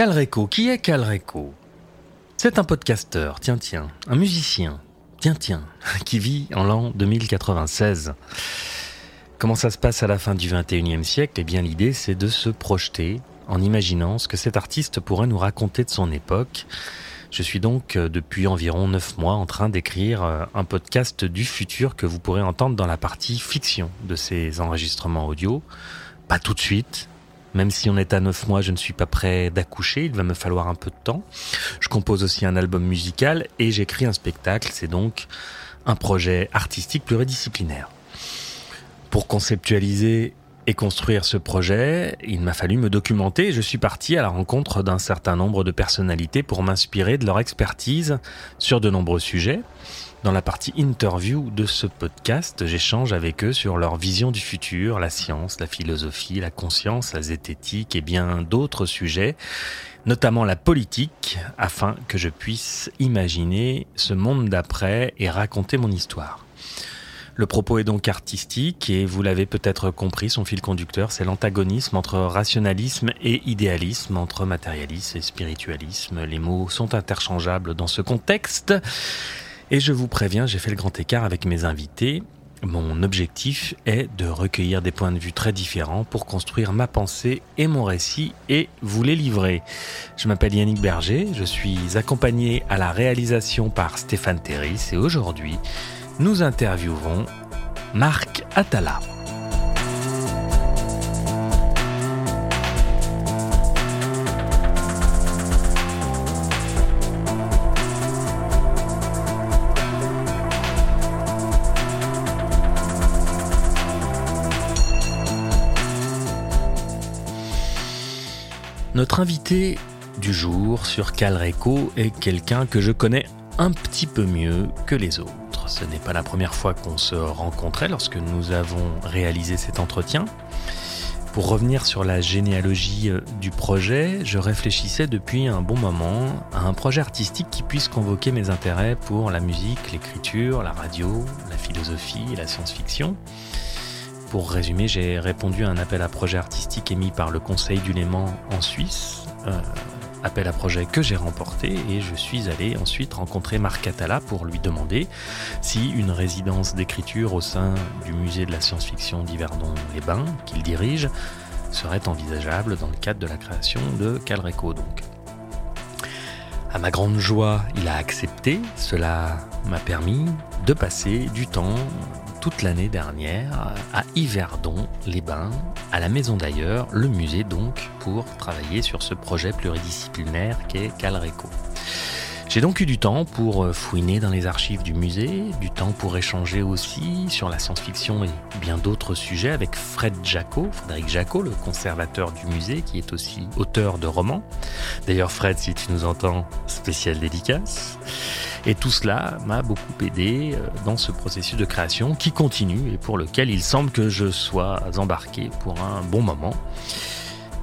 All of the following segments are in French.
Calreco, qui est Calreco? C'est un podcasteur, tiens tiens, un musicien, tiens tiens, qui vit en l'an 2096. Comment ça se passe à la fin du 21e siècle? Eh bien l'idée c'est de se projeter en imaginant ce que cet artiste pourrait nous raconter de son époque. Je suis donc euh, depuis environ 9 mois en train d'écrire euh, un podcast du futur que vous pourrez entendre dans la partie fiction de ces enregistrements audio. Pas tout de suite, même si on est à 9 mois, je ne suis pas prêt d'accoucher, il va me falloir un peu de temps. Je compose aussi un album musical et j'écris un spectacle, c'est donc un projet artistique pluridisciplinaire. Pour conceptualiser et construire ce projet, il m'a fallu me documenter et je suis parti à la rencontre d'un certain nombre de personnalités pour m'inspirer de leur expertise sur de nombreux sujets. Dans la partie interview de ce podcast, j'échange avec eux sur leur vision du futur, la science, la philosophie, la conscience, la zététique et bien d'autres sujets, notamment la politique, afin que je puisse imaginer ce monde d'après et raconter mon histoire. Le propos est donc artistique et vous l'avez peut-être compris, son fil conducteur, c'est l'antagonisme entre rationalisme et idéalisme, entre matérialisme et spiritualisme. Les mots sont interchangeables dans ce contexte. Et je vous préviens, j'ai fait le grand écart avec mes invités. Mon objectif est de recueillir des points de vue très différents pour construire ma pensée et mon récit et vous les livrer. Je m'appelle Yannick Berger, je suis accompagné à la réalisation par Stéphane Terris et aujourd'hui, nous interviewerons Marc Atala. Notre invité du jour sur Calreco est quelqu'un que je connais un petit peu mieux que les autres. Ce n'est pas la première fois qu'on se rencontrait lorsque nous avons réalisé cet entretien. Pour revenir sur la généalogie euh, du projet, je réfléchissais depuis un bon moment à un projet artistique qui puisse convoquer mes intérêts pour la musique, l'écriture, la radio, la philosophie et la science-fiction. Pour résumer, j'ai répondu à un appel à projet artistique émis par le Conseil du Léman en Suisse, euh, appel à projet que j'ai remporté et je suis allé ensuite rencontrer Marc Atala pour lui demander si une résidence d'écriture au sein du musée de la science-fiction d'Yverdon-les-Bains qu'il dirige serait envisageable dans le cadre de la création de Calreco donc. À ma grande joie, il a accepté. Cela m'a permis de passer du temps toute l'année dernière à Yverdon-les-Bains, à la Maison d'ailleurs, le musée donc, pour travailler sur ce projet pluridisciplinaire qu'est Calreco. J'ai donc eu du temps pour fouiner dans les archives du musée, du temps pour échanger aussi sur la science-fiction et bien d'autres sujets avec Fred Jacot, Frédéric Jacot, le conservateur du musée, qui est aussi auteur de romans. D'ailleurs, Fred, si tu nous entends, spécial dédicace. Et tout cela m'a beaucoup aidé euh, dans ce processus de création qui continue et pour lequel il semble que je sois embarqué pour un bon moment.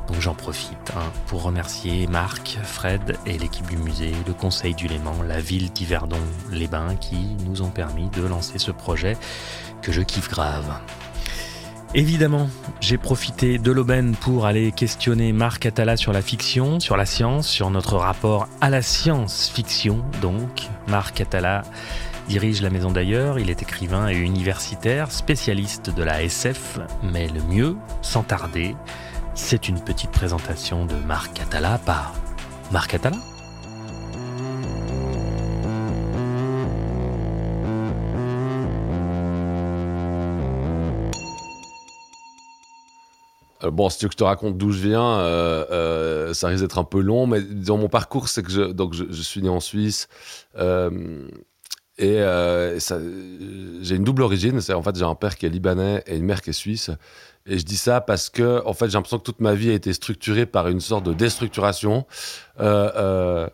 Donc j'en profite hein, pour remercier Marc, Fred et l'équipe du musée, le conseil du Léman, la ville d'Yverdon-les-Bains qui nous ont permis de lancer ce projet que je kiffe grave. Évidemment, j'ai profité de l'aubaine pour aller questionner Marc Atala sur la fiction, sur la science, sur notre rapport à la science-fiction. Donc, Marc Atala dirige la maison d'ailleurs, il est écrivain et universitaire, spécialiste de la SF, mais le mieux, sans tarder, c'est une petite présentation de Marc Atala par Marc Atala. Euh, bon, si tu veux que je te raconte d'où je viens, euh, euh, ça risque d'être un peu long, mais dans mon parcours, c'est que je, donc je, suis né en Suisse et euh, j'ai une double origine. En fait j'ai un père qui est libanais et une mère qui est suisse. Et je dis ça parce que en fait j'ai l'impression que toute ma vie a été structurée par une sorte de déstructuration euh,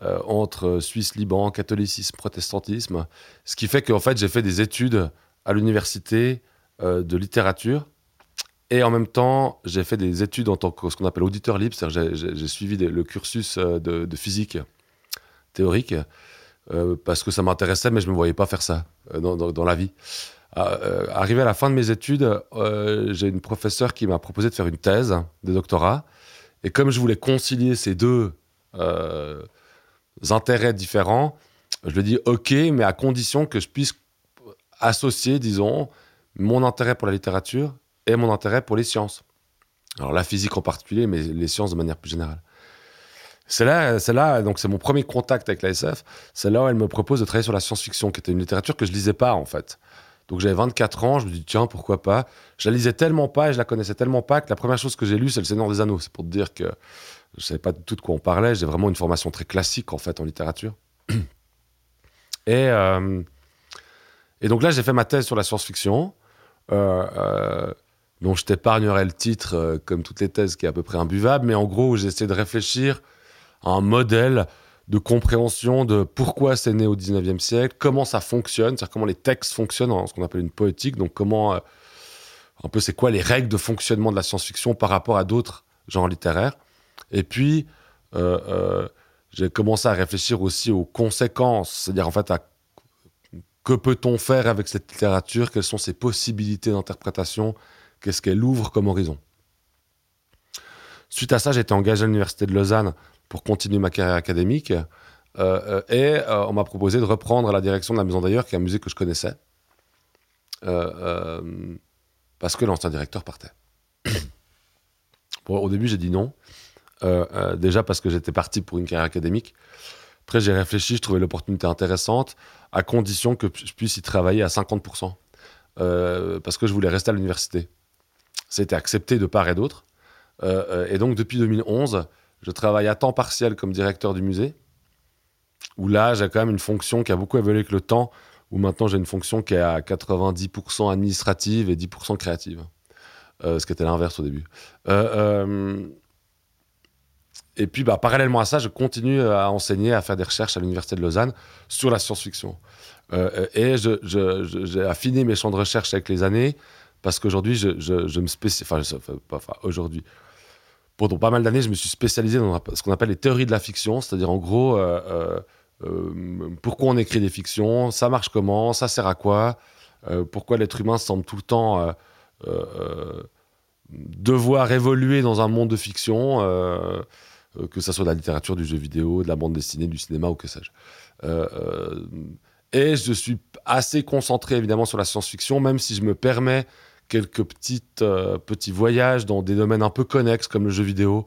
entre Suisse, Liban, catholicisme, protestantisme, ce qui fait qu'en fait j'ai fait des études à l'université de littérature et en même temps, j'ai fait des études en tant que ce qu'on appelle auditeur libre, c'est-à-dire j'ai suivi le cursus de, physique théorique. Euh, parce que ça m'intéressait, mais je ne me voyais pas faire ça euh, dans, dans- la vie. Euh, arrivé à la fin de mes études, j'ai une professeure qui m'a proposé de faire une thèse de doctorat. Et comme je voulais concilier ces deux intérêts différents, je lui ai dit OK, mais à condition que je puisse associer, disons, mon intérêt pour la littérature et mon intérêt pour les sciences. Alors la physique en particulier, mais les sciences de manière plus générale. C'est là, c'est là, donc c'est mon premier contact avec la SF. C'est là où elle me propose de travailler sur la science-fiction, qui était une littérature que je lisais pas en fait. Donc j'avais 24 ans, je me dis tiens pourquoi pas? Je la lisais tellement pas et je la connaissais tellement pas que la première chose que j'ai lue c'est Le Seigneur des Anneaux. C'est pour te dire que je savais pas du tout de quoi on parlait. J'ai vraiment une formation très classique en fait en littérature. Et euh, et donc là j'ai fait ma thèse sur la science-fiction. Euh, euh, dont je t'épargnerai le titre, euh, comme toutes les thèses, qui est à peu près imbuvable, mais en gros, j'ai essayé de réfléchir un modèle de compréhension de pourquoi c'est né au 19e siècle, comment ça fonctionne, c'est-à-dire comment les textes fonctionnent en ce qu'on appelle une poétique, donc comment, euh, un peu, c'est quoi les règles de fonctionnement de la science-fiction par rapport à d'autres genres littéraires. Et puis, euh, euh, j'ai commencé à réfléchir aussi aux conséquences, c'est-à-dire en fait à que peut-on faire avec cette littérature, quelles sont ses possibilités d'interprétation, qu'est-ce qu'elle ouvre comme horizon. Suite à ça, j'ai été engagé à l'Université de Lausanne pour continuer ma carrière académique. Euh, euh, et euh, on m'a proposé de reprendre la direction de la Maison d'ailleurs, qui est un musée que je connaissais. Parce que l'ancien directeur partait. Au début, j'ai dit non. Déjà parce que j'étais parti pour une carrière académique. Après, j'ai réfléchi, je trouvais l'opportunité intéressante, à condition que je puisse y travailler à 50%. Euh, parce que je voulais rester à l'université. C'était accepté de part et d'autre. Et donc, depuis 2011, je travaille à temps partiel comme directeur du musée, où là, j'ai quand même une fonction qui a beaucoup évolué avec le temps, où maintenant j'ai une fonction qui est à 90% administrative et 10% créative. Euh, ce qui était l'inverse au début. Euh, euh, et puis, bah, parallèlement à ça, je continue à enseigner, à faire des recherches à l'Université de Lausanne sur la science-fiction. Et j'ai affiné mes champs de recherche avec les années, parce qu'aujourd'hui, je, me spécialise. Enfin, aujourd'hui. Pendant pas mal d'années, je me suis spécialisé dans ce qu'on appelle les théories de la fiction, c'est-à-dire en gros, euh, euh, euh, pourquoi on écrit des fictions, ça marche comment, ça sert à quoi, pourquoi l'être humain semble tout le temps devoir évoluer dans un monde de fiction, que ça soit de la littérature, du jeu vidéo, de la bande dessinée, du cinéma ou que sais-je. Et je suis assez concentré évidemment sur la science-fiction, même si je me permets quelques petites, euh, petits voyages dans des domaines un peu connexes comme le jeu vidéo,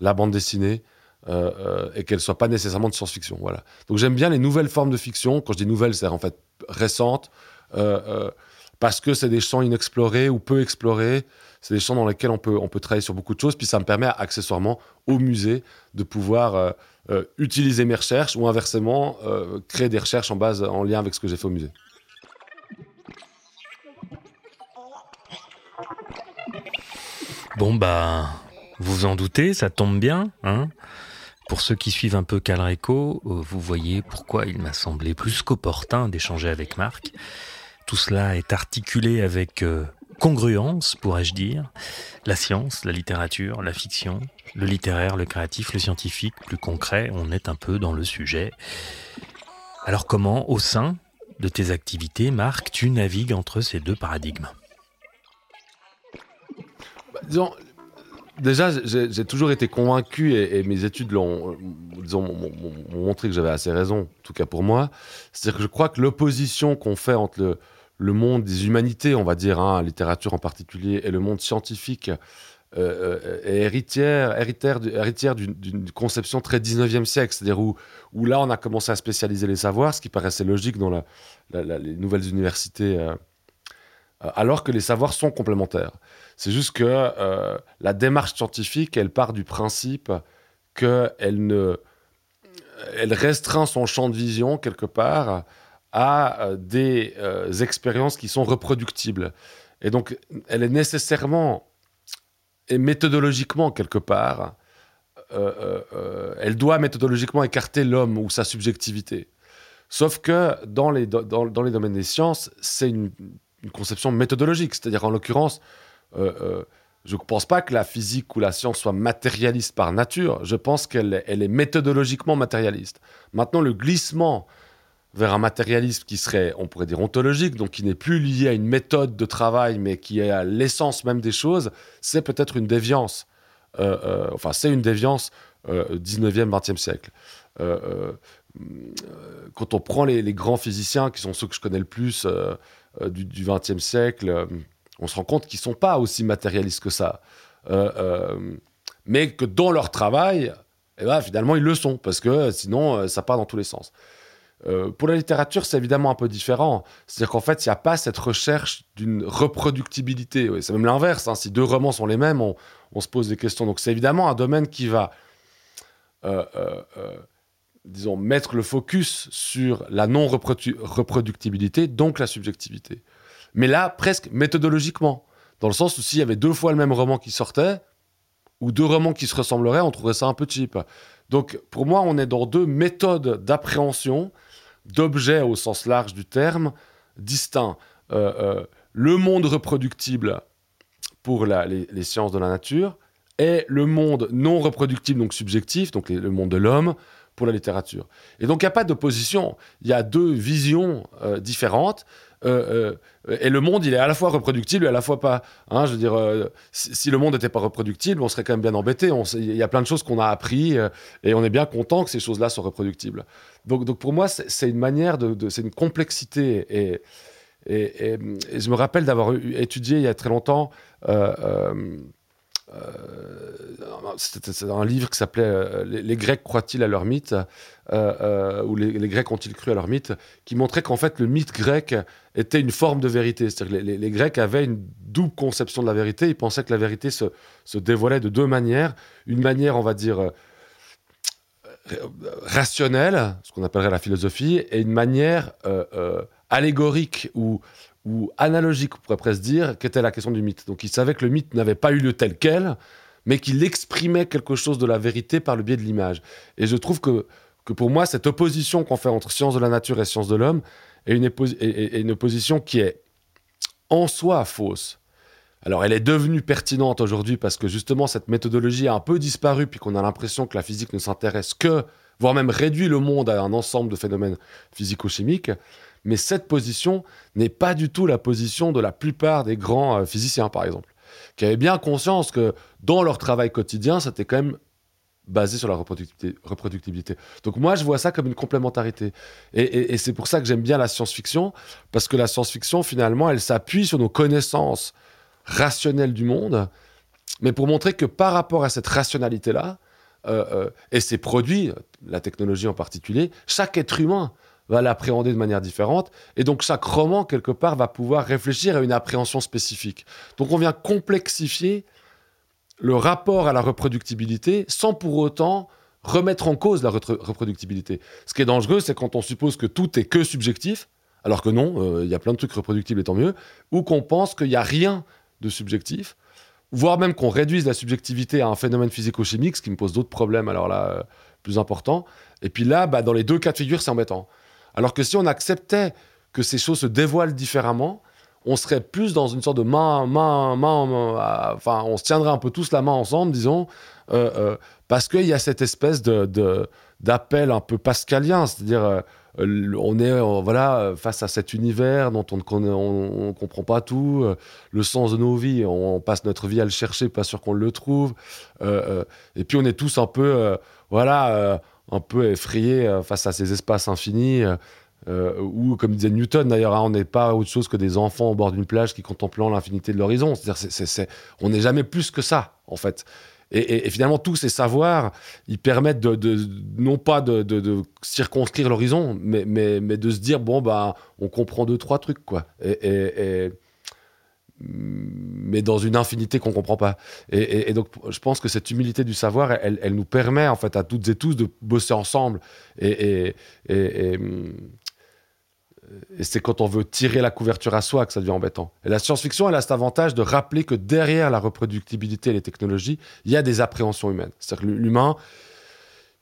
la bande dessinée, euh, euh, et qu'elles ne soient pas nécessairement de science-fiction. Voilà. Donc j'aime bien les nouvelles formes de fiction. Quand je dis nouvelles, c'est en fait récentes, parce que c'est des champs inexplorés ou peu explorés. C'est des champs dans lesquels on peut, on peut travailler sur beaucoup de choses. Puis ça me permet accessoirement au musée de pouvoir utiliser mes recherches ou inversement créer des recherches en base en lien avec ce que j'ai fait au musée. Bon bah, vous en doutez, ça tombe bien, hein Pour ceux qui suivent un peu Calreco, euh, vous voyez pourquoi il m'a semblé plus qu'opportun d'échanger avec Marc. Tout cela est articulé avec euh, congruence, pourrais-je dire. La science, la littérature, la fiction, le littéraire, le créatif, le scientifique, plus concret, on est un peu dans le sujet. Alors comment, au sein de tes activités, Marc, tu navigues entre ces deux paradigmes? Disons, déjà, j'ai toujours été convaincu, et, mes études l'ont, m'ont- m'ont m'ont montré que j'avais assez raison, en tout cas pour moi. C'est-à-dire que je crois que l'opposition qu'on fait entre le, monde des humanités, on va dire, hein, littérature en particulier, et le monde scientifique, euh, euh, est héritière, héritière, héritière d'une, conception très 19e siècle. C'est-à-dire où, là, on a commencé à spécialiser les savoirs, ce qui paraissait logique dans les nouvelles universités, euh, alors que les savoirs sont complémentaires. C'est juste que euh, la démarche scientifique, elle part du principe qu'elle ne, elle restreint son champ de vision quelque part à euh, des euh, expériences qui sont reproductibles. Et donc, elle est nécessairement et méthodologiquement quelque part, elle doit méthodologiquement écarter l'homme ou sa subjectivité. Sauf que dans les, dans, les domaines des sciences, c'est une, conception méthodologique. C'est-à-dire, en l'occurrence, je ne pense pas que la physique ou la science soit matérialiste par nature. Je pense qu'elle est- méthodologiquement matérialiste. Maintenant, le glissement vers un matérialisme qui serait, on pourrait dire, ontologique, donc qui n'est plus lié à une méthode de travail, mais qui est à l'essence même des choses, c'est peut-être une déviance. Euh, euh, enfin, c'est une déviance 19e, 20e siècle. quand on prend les, grands physiciens, qui sont ceux que je connais le plus du, du 20e siècle, on se rend compte qu'ils sont pas aussi matérialistes que ça. mais que dans leur travail, eh ben, finalement, ils le sont, parce que sinon, ça part dans tous les sens. Euh, pour la littérature, c'est évidemment un peu différent. C'est-à-dire qu'en fait, il n'y a pas cette recherche d'une reproductibilité. c'est même l'inverse. Hein. Si deux romans sont les mêmes, on, se pose des questions. Donc c'est évidemment un domaine qui va, euh, euh, disons, mettre le focus sur la non-reproductibilité, donc la subjectivité. Mais là, presque méthodologiquement. Dans le sens où s'il y avait deux fois le même roman qui sortait, ou deux romans qui se ressembleraient, on trouverait ça un peu cheap. Donc pour moi, on est dans deux méthodes d'appréhension d'objets au sens large du terme, distincts. Euh, euh, le monde reproductible pour les, sciences de la nature et le monde non reproductible, donc subjectif, donc le monde de l'homme, pour la littérature. Et donc il n'y a pas d'opposition, il y a deux visions euh, différentes. Et le monde, il est à la fois reproductible et à la fois pas. Hein, je veux dire, si, le monde n'était pas reproductible, on serait quand même bien embêté. Il y a plein de choses qu'on a appris et on est bien content que ces choses-là soient reproductibles. Donc, pour moi, c'est une manière de, c'est une complexité. Et, et, je me rappelle d'avoir étudié il y a très longtemps. Euh, euh, euh, c'était un livre qui s'appelait les, Grecs croient-ils à leur mythe? Ou les, Grecs ont-ils cru à leur mythe? Qui montrait qu'en fait le mythe grec était une forme de vérité. C'est-à-dire que les, Grecs avaient une double conception de la vérité. Ils pensaient que la vérité se, dévoilait de deux manières. Une manière, on va dire, rationnelle, ce qu'on appellerait la philosophie, et une manière euh, euh, allégorique ou, ou analogique, on pourrait presque dire, qu'était la question du mythe. Donc il savait que le mythe n'avait pas eu lieu tel quel, mais qu'il exprimait quelque chose de la vérité par le biais de l'image. Et je trouve que, que pour moi, cette opposition qu'on fait entre sciences de la nature et sciences de l'homme est une, est une opposition qui est en soi fausse. Alors elle est devenue pertinente aujourd'hui parce que justement cette méthodologie a un peu disparu puis qu'on a l'impression que la physique ne s'intéresse que, voire même réduit le monde à un ensemble de phénomènes physico-chimiques. Mais cette position n'est pas du tout la position de la plupart des grands euh, physiciens, par exemple, qui avaient bien conscience que dans leur travail quotidien, c'était quand même basé sur la reproductibilité. Donc moi, je vois ça comme une complémentarité. Et, c'est pour ça que j'aime bien la science-fiction, parce que la science-fiction, finalement, elle s'appuie sur nos connaissances rationnel du monde, mais pour montrer que par rapport à cette rationalité-là, euh, euh, et ses produits, la technologie en particulier, chaque être humain va l'appréhender de manière différente, et donc chaque roman, quelque part, va pouvoir réfléchir à une appréhension spécifique. Donc on vient complexifier le rapport à la reproductibilité sans pour autant remettre en cause la reproductibilité. Ce qui est dangereux, c'est quand on suppose que tout est que subjectif, alors que non, euh, il y a plein de trucs reproductibles et tant mieux, ou qu'on pense qu'il n'y a rien de subjectif, voire même qu'on réduise la subjectivité à un phénomène physico-chimique, ce qui me pose d'autres problèmes, alors là, euh, plus importants. Et puis là, bah, dans les deux cas de figure, c'est embêtant. Alors que si on acceptait que ces choses se dévoilent différemment, on serait plus dans une sorte de main, main, main, euh, enfin, on se tiendrait un peu tous la main ensemble, disons, euh, parce qu'il y a cette espèce de, d'appel un peu pascalien, c'est-à-dire euh, on est euh, voilà face à cet univers dont on ne on, comprend pas tout, euh, le sens de nos vies, on, passe notre vie à le chercher, pas sûr qu'on le trouve, et puis on est tous un peu voilà un peu effrayés face à ces espaces infinis. ou comme disait Newton d'ailleurs, hein, on n'est pas autre chose que des enfants au bord d'une plage qui contemplant l'infinité de l'horizon. C'est-à-dire, on n'est jamais plus que ça, en fait. Et, finalement, tous ces savoirs, ils permettent de, non pas de, circonscrire l'horizon, mais, mais, mais, de se dire, bon, bah, on comprend deux, trois trucs, quoi. Et, mais dans une infinité qu'on comprend pas. Et, donc, je pense que cette humilité du savoir, elle, elle, nous permet, en fait, à toutes et tous de bosser ensemble. Et, et c'est quand on veut tirer la couverture à soi que ça devient embêtant. Et la science-fiction, elle a cet avantage de rappeler que derrière la reproductibilité et les technologies, il y a des appréhensions humaines. C'est-à-dire que l'humain,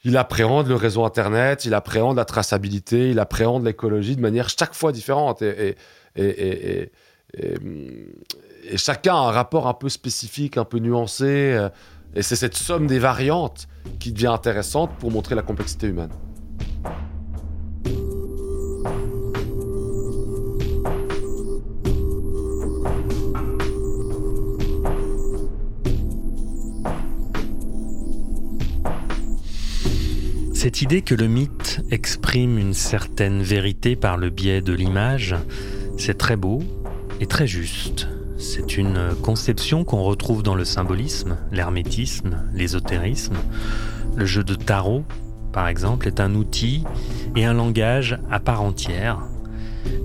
il appréhende le réseau Internet, il appréhende la traçabilité, il appréhende l'écologie de manière chaque fois différente. Et, euh, et, chacun a un rapport un peu spécifique, un peu nuancé. Euh, et c'est cette somme des variantes qui devient intéressante pour montrer la complexité humaine. Cette idée que le mythe exprime une certaine vérité par le biais de l'image, c'est très beau, et très juste. C'est une conception qu'on retrouve dans le symbolisme, l'hermétisme, l'ésotérisme. Le jeu de tarot, par exemple, est un outil et un langage à part entière.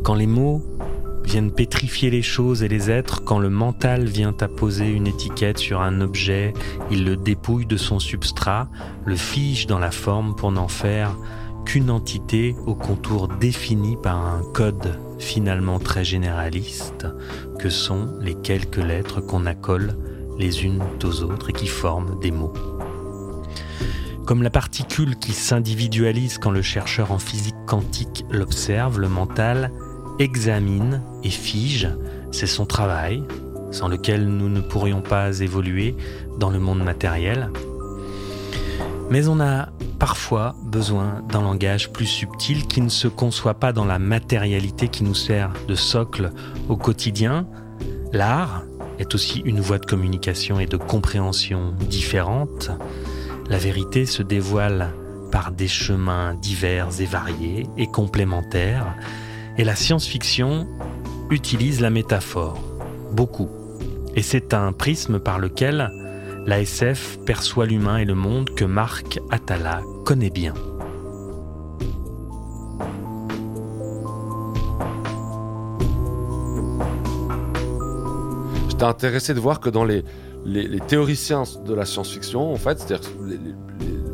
Quand les mots viennent pétrifier les choses et les êtres, quand le mental vient apposer une étiquette sur un objet, il le dépouille de son substrat, le fige dans la forme pour n'en faire qu'une entité au contour défini par un code finalement très généraliste, que sont les quelques lettres qu'on accole les unes aux autres et qui forment des mots. Comme la particule qui s'individualise quand le chercheur en physique quantique l'observe, le mental examine et fige, c'est son travail, sans lequel nous ne pourrions pas évoluer dans le monde matériel. Mais on a parfois besoin d'un langage plus subtil qui ne se conçoit pas dans la matérialité qui nous sert de socle au quotidien. L'art est aussi une voie de communication et de compréhension différente. La vérité se dévoile par des chemins divers et variés et complémentaires et la science-fiction utilise la métaphore, beaucoup. Et c'est un prisme par lequel la SF perçoit l'humain et le monde que Marc Atala connaît bien. J'étais intéressé de voir que dans les, théoriciens de la science-fiction, en fait, c'est-à-dire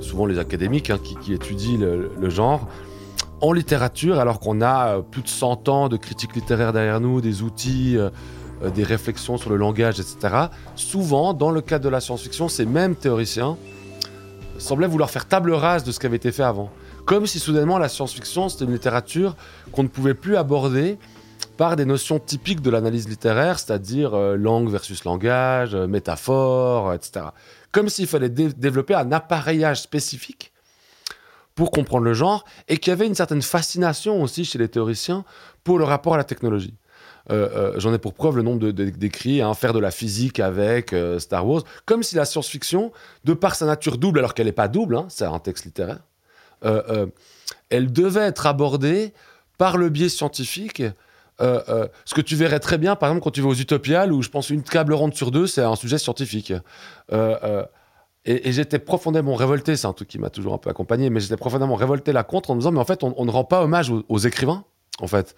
souvent les académiques hein, qui, étudient le genre, en littérature, alors qu'on a euh, plus de 100 ans de critique littéraire derrière nous, des outils, euh, euh, des réflexions sur le langage, etc., souvent, dans le cadre de la science-fiction, ces mêmes théoriciens semblaient vouloir faire table rase de ce qui avait été fait avant. Comme si soudainement la science-fiction, c'était une littérature qu'on ne pouvait plus aborder par des notions typiques de l'analyse littéraire, c'est-à-dire langue versus langage, métaphore, etc. Comme s'il fallait développer un appareillage spécifique pour comprendre le genre et qu'il y avait une certaine fascination aussi chez les théoriciens pour le rapport à la technologie. Euh, euh, j'en ai pour preuve le nombre d'écrits, de, hein, faire de la physique avec euh, Star Wars, comme si la science-fiction, de par sa nature double, alors qu'elle n'est pas double, hein, c'est un texte littéraire, elle devait être abordée par le biais scientifique. ce que tu verrais très bien, par exemple, quand tu vas aux Utopiales, où je pense une câble ronde sur deux, c'est un sujet scientifique. Et, j'étais profondément révolté, c'est un truc qui m'a toujours un peu accompagné, mais j'étais profondément révolté là contre en me disant, mais en fait, on, ne rend pas hommage aux, écrivains, en fait,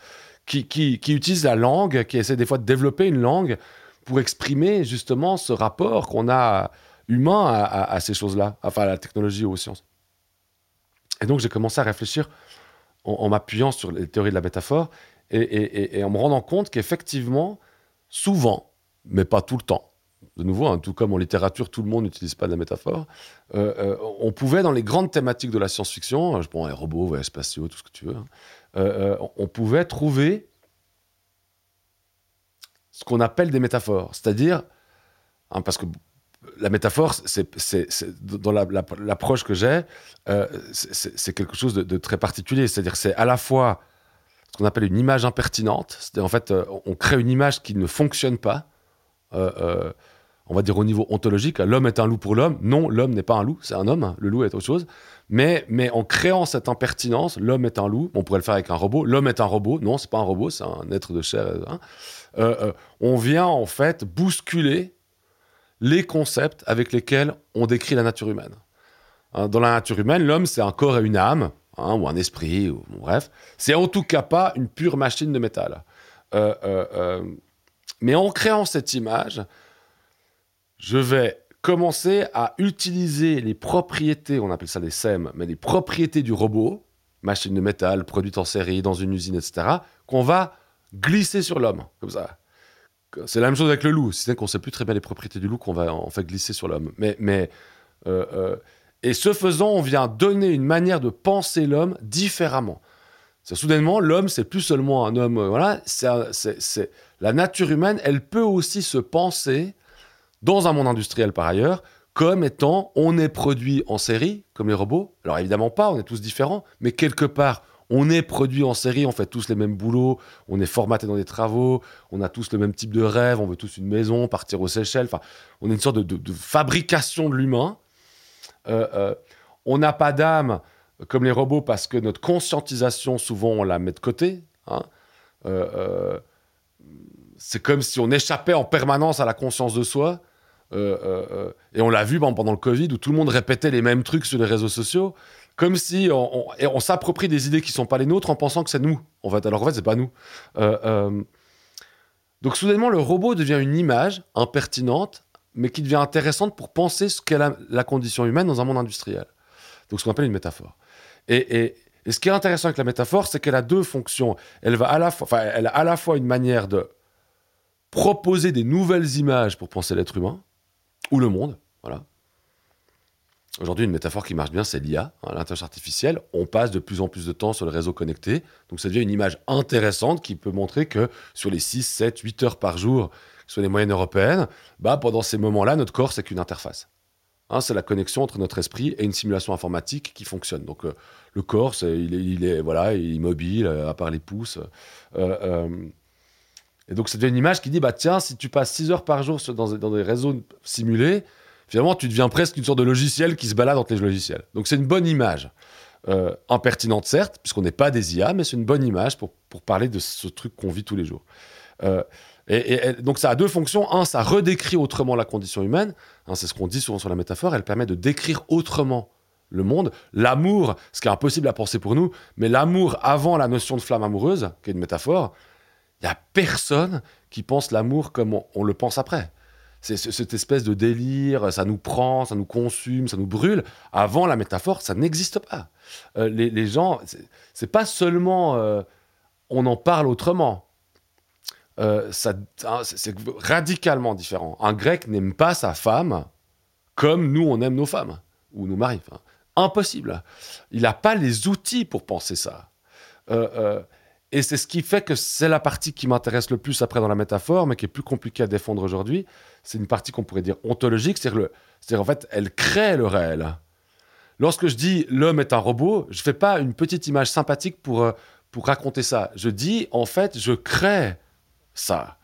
qui, qui, utilisent la langue, qui essaient des fois de développer une langue pour exprimer justement ce rapport qu'on a humain à, ces choses-là, enfin à la technologie ou aux sciences. Et donc j'ai commencé à réfléchir en, m'appuyant sur les théories de la métaphore et, en me rendant compte qu'effectivement, souvent, mais pas tout le temps, de nouveau, hein, tout comme en littérature, tout le monde n'utilise pas de la métaphore, euh, euh, on pouvait, dans les grandes thématiques de la science-fiction, je prends les robots, les spatiaux, tout ce que tu veux, hein, euh, on pouvait trouver ce qu'on appelle des métaphores. C'est-à-dire, hein, parce que la métaphore, c'est, dans l'approche que j'ai, c'est quelque chose de, très particulier. C'est-à-dire c'est à la fois ce qu'on appelle une image impertinente. C'est-à-dire, en fait, on crée une image qui ne fonctionne pas on va dire au niveau ontologique, l'homme est un loup pour l'homme. Non, l'homme n'est pas un loup, c'est un homme, le loup est autre chose. Mais, en créant cette impertinence, l'homme est un loup, on pourrait le faire avec un robot, l'homme est un robot, non, c'est pas un robot, c'est un être de chair. Hein. Euh, euh, on vient en fait bousculer les concepts avec lesquels on décrit la nature humaine. Hein, dans la nature humaine, l'homme, c'est un corps et une âme, hein, ou un esprit, ou, bref. C'est en tout cas pas une pure machine de métal. Euh, mais en créant cette image, je vais commencer à utiliser les propriétés, on appelle ça des SEM, mais les propriétés du robot, machine de métal, produite en série, dans une usine, etc., qu'on va glisser sur l'homme, comme ça. C'est la même chose avec le loup, c'est qu'on ne sait plus très bien les propriétés du loup qu'on va en fait glisser sur l'homme. Mais, mais euh, euh, et ce faisant, on vient donner une manière de penser l'homme différemment. soudainement, l'homme, c'est plus seulement un homme. Euh, voilà, c'est la nature humaine, elle peut aussi se penser dans un monde industriel par ailleurs, comme étant on est produit en série, comme les robots. Alors évidemment pas, on est tous différents, mais quelque part, on est produit en série, on fait tous les mêmes boulots, on est formaté dans des travaux, on a tous le même type de rêve, on veut tous une maison, partir aux Seychelles, enfin, on est une sorte de, fabrication de l'humain. Euh, euh, on n'a pas d'âme, comme les robots parce que notre conscientisation, souvent, on la met de côté. hein. Euh, c'est comme si on échappait en permanence à la conscience de soi. Euh, euh, euh, et on l'a vu pendant le Covid où tout le monde répétait les mêmes trucs sur les réseaux sociaux, comme si on, s'approprie des idées qui sont pas les nôtres en pensant que c'est nous. En fait, alors en fait, c'est pas nous. Donc soudainement, le robot devient une image impertinente, mais qui devient intéressante pour penser ce qu'est la, condition humaine dans un monde industriel. Donc ce qu'on appelle une métaphore. Et, ce qui est intéressant avec la métaphore, c'est qu'elle a deux fonctions. Elle va à la enfin, elle a à la fois une manière de proposer des nouvelles images pour penser l'être humain ou le monde. Voilà. Aujourd'hui, une métaphore qui marche bien, c'est l'IA, hein, l'intelligence artificielle. On passe de plus en plus de temps sur le réseau connecté. Donc, ça devient une image intéressante qui peut montrer que sur les 6, 7, 8 heures par jour, sur les moyennes européennes, bah, pendant ces moments-là, notre corps, c'est qu'une interface. Hein, c'est la connexion entre notre esprit et une simulation informatique qui fonctionne. Donc, euh, le corps, est, il est- voilà, il est immobile, euh, à part les pouces. Euh, et donc, ça devient une image qui dit bah, tiens, si tu passes 6 heures par jour dans, dans des réseaux simulés, finalement, tu deviens presque une sorte de logiciel qui se balade entre les logiciels. Donc, c'est une bonne image. Euh, impertinente, certes, puisqu'on n'est pas des IA, mais c'est une bonne image pour, pour parler de ce truc qu'on vit tous les jours. Euh, et donc, ça a deux fonctions. Un, ça redécrit autrement la condition humaine. Hein, c'est ce qu'on dit souvent sur la métaphore. Elle permet de décrire autrement le monde. L'amour, ce qui est impossible à penser pour nous, mais l'amour avant la notion de flamme amoureuse, qui est une métaphore, il n'y a personne qui pense l'amour comme on, le pense après. C'est ce- cette espèce de délire, ça nous prend, ça nous consume, ça nous brûle. Avant la métaphore, ça n'existe pas. Euh, les, les gens, c'est- pas seulement euh, on en parle autrement. Euh, hein, c'est radicalement différent. Un grec n'aime pas sa femme comme nous on aime nos femmes ou nos maris. Impossible. Il n'a pas les outils pour penser ça. Et c'est ce qui fait que c'est la partie qui m'intéresse le plus après dans la métaphore, mais qui est plus compliquée à défendre aujourd'hui. C'est une partie qu'on pourrait dire ontologique, c'est-à-dire, en fait, elle crée le réel. Lorsque je dis l'homme est un robot, je fais pas une petite image sympathique pour, euh, pour raconter ça. Je dis en fait, je crée ça.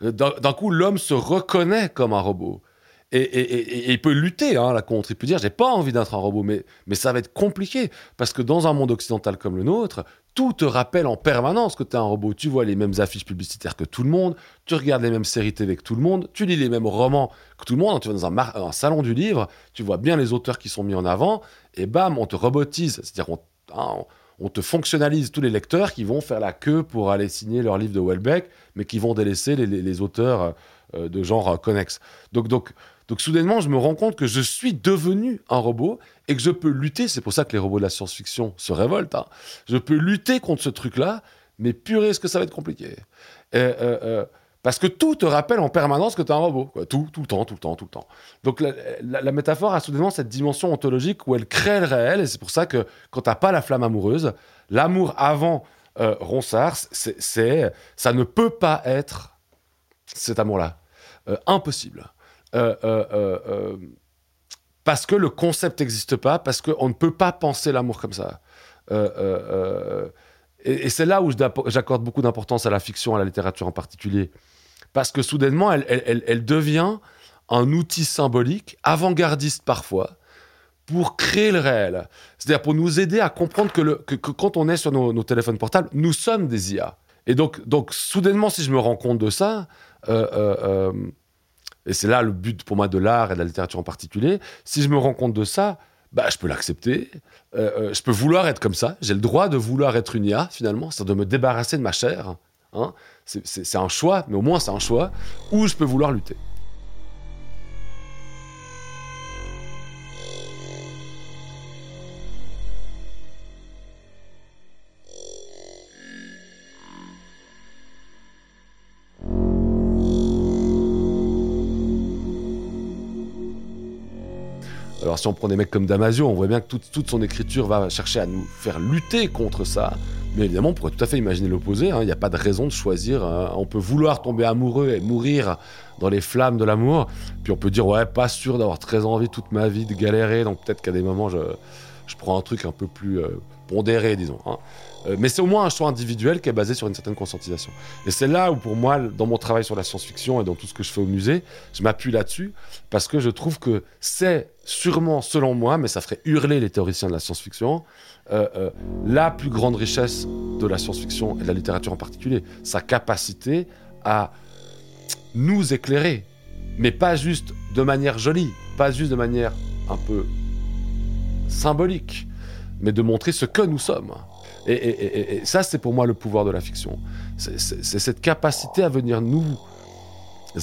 D'un coup, l'homme se reconnaît comme un robot. Et, il peut lutter hein, contre. Il peut dire j'ai pas envie d'être un robot, mais, mais ça va être compliqué parce que dans un monde occidental comme le nôtre, tout te rappelle en permanence que tu es un robot. Tu vois les mêmes affiches publicitaires que tout le monde, tu regardes les mêmes séries TV que tout le monde, tu lis les mêmes romans que tout le monde. Tu vas dans un, salon du livre, tu vois bien les auteurs qui sont mis en avant, et bam, on te robotise. C'est-à-dire on, hein, on- te fonctionnalise tous les lecteurs qui vont faire la queue pour aller signer leur livre de Welbeck, mais qui vont délaisser les auteurs euh, de genre euh, connexe. Donc, donc, donc soudainement, je me rends compte que je suis devenu un robot et que je peux lutter. C'est pour ça que les robots de la science-fiction se révoltent. hein. Je peux lutter contre ce truc-là, mais purée, est-ce que ça va être compliqué? Euh, euh, euh, Parce que tout te rappelle en permanence que tu es un robot. Tout, tout le temps, tout le temps, tout le temps. Donc la, métaphore a soudainement cette dimension ontologique où elle crée le réel. Et c'est pour ça que quand tu pas la flamme amoureuse, l'amour avant Ronsard, c'est, ça ne peut pas être cet amour-là. Impossible. Euh, euh, euh, parce que le concept n'existe pas, parce qu'on ne peut pas penser l'amour comme ça. Et, c'est là où j'accorde beaucoup d'importance à la fiction, à la littérature en particulier. Parce que soudainement, elle, devient un outil symbolique, avant-gardiste parfois, pour créer le réel. C'est-à-dire pour nous aider à comprendre que, quand on est sur nos, téléphones portables, nous sommes des IA. Et donc, soudainement, si je me rends compte de ça, et c'est là le but pour moi de l'art et de la littérature en particulier, si je me rends compte de ça, bah, je peux l'accepter, euh, euh, je peux vouloir être comme ça, j'ai le droit de vouloir être une IA finalement, c'est-à-dire de me débarrasser de ma chair. hein. C'est- un choix, mais au moins c'est un choix, ou je peux vouloir lutter. Alors, si on prend des mecs comme Damasio, on voit bien que toute, toute son écriture va chercher à nous faire lutter contre ça. Mais évidemment, on pourrait tout à fait imaginer l'opposé. hein. Il n'y a pas de raison de choisir. hein. On peut vouloir tomber amoureux et mourir dans les flammes de l'amour. Puis on peut dire, ouais, pas sûr d'avoir très envie toute ma vie de galérer. Donc peut-être qu'à des moments, je, je prends un truc un peu plus, euh, pondéré, disons. hein. Euh, mais c'est au moins un choix individuel qui est basé sur une certaine conscientisation. Et c'est là où, pour moi, dans mon travail sur la science-fiction et dans tout ce que je fais au musée, je m'appuie là-dessus parce que je trouve que c'est sûrement, selon moi, mais ça ferait hurler les théoriciens de la science-fiction, euh, euh, la plus grande richesse de la science-fiction et de la littérature en particulier, sa capacité à nous éclairer, mais pas juste de manière jolie, pas juste de manière un peu symbolique, mais de montrer ce que nous sommes. Et, ça, c'est pour moi le pouvoir de la fiction. C'est cette capacité à venir nous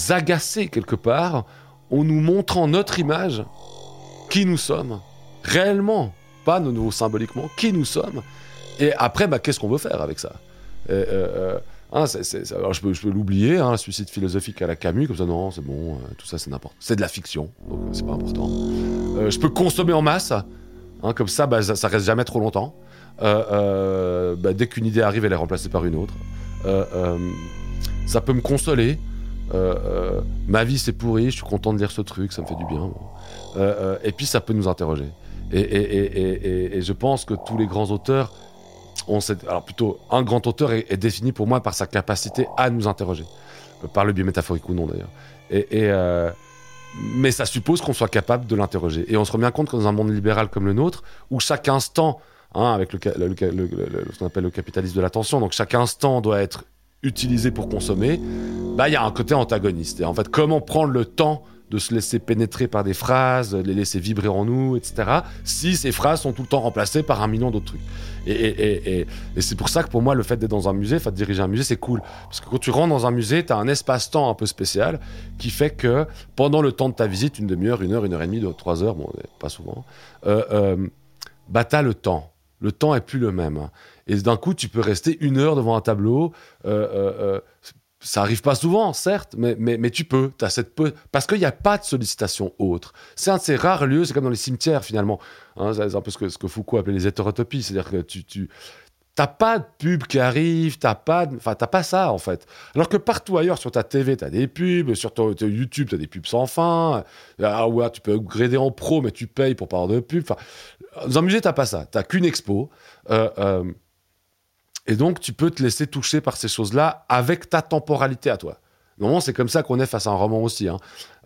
agacer quelque part en nous montrant notre image, qui nous sommes, réellement, pas de nouveau symboliquement, qui nous sommes. Et après, bah, qu'est-ce qu'on veut faire avec ça? Euh, euh, hein, alors je peux, l'oublier, hein, suicide philosophique à la Camus, comme ça, non, c'est bon, euh, tout ça c'est n'importe. C'est de la fiction, donc c'est pas important. Je peux consommer en masse, hein, comme ça, bah, ça, ça reste jamais trop longtemps. Euh, euh, bah, dès qu'une idée arrive, elle est remplacée par une autre. Euh, ça peut me consoler. Ma vie c'est pourri, je suis content de lire ce truc, ça me fait du bien. et puis ça peut nous interroger. Et, je pense que tous les grands auteurs ont cette... Alors plutôt, un grand auteur est, défini pour moi par sa capacité à nous interroger. Par le biais métaphorique ou non d'ailleurs. Et, mais ça suppose qu'on soit capable de l'interroger. Et on se rend bien compte que dans un monde libéral comme le nôtre, où chaque instant, hein, avec ce qu'on appelle le capitalisme de l'attention, donc chaque instant doit être utilisé pour consommer, bah il y a un côté antagoniste. En fait, comment prendre le temps de se laisser pénétrer par des phrases, de les laisser vibrer en nous, etc. Si ces phrases sont tout le temps remplacées par un million d'autres trucs. Et, c'est pour ça que pour moi, le fait d'être dans un musée, enfin de diriger un musée, c'est cool. Parce que quand tu rentres dans un musée, tu as un espace-temps un peu spécial qui fait que pendant le temps de ta visite, une demi-heure, une heure, une heure et demie, deux, trois heures, bon, pas souvent, euh, euh, bah t'as le temps. Le temps est plus le même. Et d'un coup, tu peux rester une heure devant un tableau. euh, euh, euh, ça arrive pas souvent, certes, mais, mais, mais tu peux. Cette. Parce qu'il n'y a pas de sollicitation autre. C'est un de ces rares lieux, c'est comme dans les cimetières finalement. Hein, c'est un peu ce que, ce Foucault appelait les hétérotopies. C'est-à-dire que tu T'as pas de pub qui arrive, t'as pas, enfin t'as pas ça en fait. Alors que partout ailleurs sur ta TV t'as des pubs, sur ton, YouTube t'as des pubs sans fin. Ah ouais, tu peux upgrader en pro mais tu payes pour pas avoir de pub. Dans un musée t'as pas ça, t'as qu'une expo. Euh, euh, et donc, tu peux te laisser toucher par ces choses-là avec ta temporalité à toi. Normalement, c'est comme ça qu'on est face à un roman aussi. hein.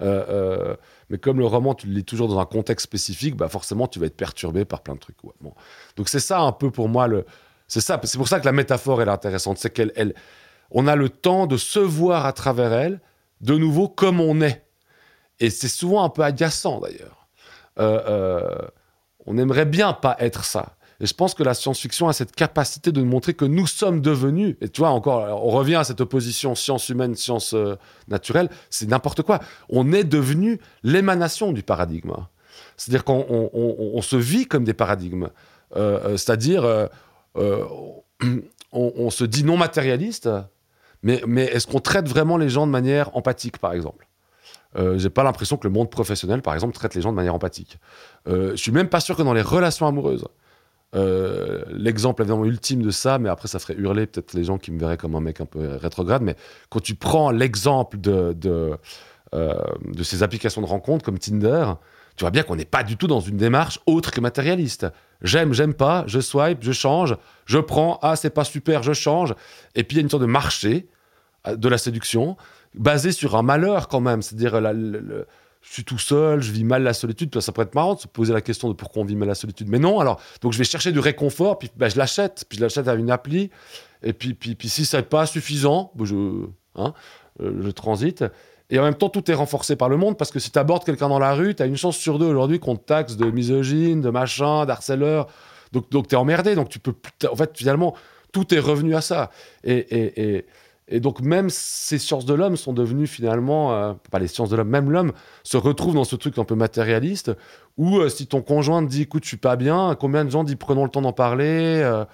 Euh, mais comme le roman, tu le lis toujours dans un contexte spécifique, bah forcément, tu vas être perturbé par plein de trucs. Donc, c'est ça un peu pour moi. Le... C'est ça. C'est pour ça que la métaphore, elle est intéressante. C'est qu'elle, elle... on a le temps de se voir à travers elle, de nouveau, comme on est. Et c'est souvent un peu agaçant, d'ailleurs. Euh, euh, on aimerait bien pas être ça. Et je pense que la science-fiction a cette capacité de nous montrer que nous sommes devenus, et tu vois, encore, on revient à cette opposition science humaine, science euh, naturelle, c'est n'importe quoi. On est devenu l'émanation du paradigme. C'est-à-dire qu'on on- on- on se vit comme des paradigmes. C'est-à-dire, euh, on, on se dit non matérialiste, mais, mais est-ce qu'on traite vraiment les gens de manière empathique, par exemple? Euh, j'ai pas l'impression que le monde professionnel, par exemple, traite les gens de manière empathique. Euh, je suis même pas sûr que dans les relations amoureuses, euh, l'exemple évidemment ultime de ça, mais après ça ferait hurler peut-être les gens qui me verraient comme un mec un peu rétrograde, mais quand tu prends l'exemple de, de, euh, de ces applications de rencontres comme Tinder, tu vois bien qu'on n'est pas du tout dans une démarche autre que matérialiste. J'aime, j'aime pas, je swipe, je change, je prends, ah c'est pas super, je change. Et puis il y a une sorte de marché euh, de la séduction basé sur un malheur quand même, c'est-à-dire je suis tout seul, je vis mal la solitude, ça pourrait être marrant de se poser la question de pourquoi on vit mal la solitude. Mais non, alors, donc je vais chercher du réconfort, puis bah, je l'achète, puis je l'achète à une appli, et puis, si c'est pas suffisant, bah, hein, euh, je transite. Et en même temps, tout est renforcé par le monde, parce que si tu abordes quelqu'un dans la rue, tu as une chance sur deux aujourd'hui qu'on te taxe de misogyne, de machin, d'harceleur. Donc, donc tu es emmerdé, donc tu peux. En fait, finalement, tout est revenu à ça. Et, donc, même ces sciences de l'homme sont devenues finalement. euh, pas les sciences de l'homme, même l'homme se retrouve dans ce truc un peu matérialiste, où euh, si ton conjoint te dit écoute, je suis pas bien, combien de gens disent prenons le temps d'en parler euh,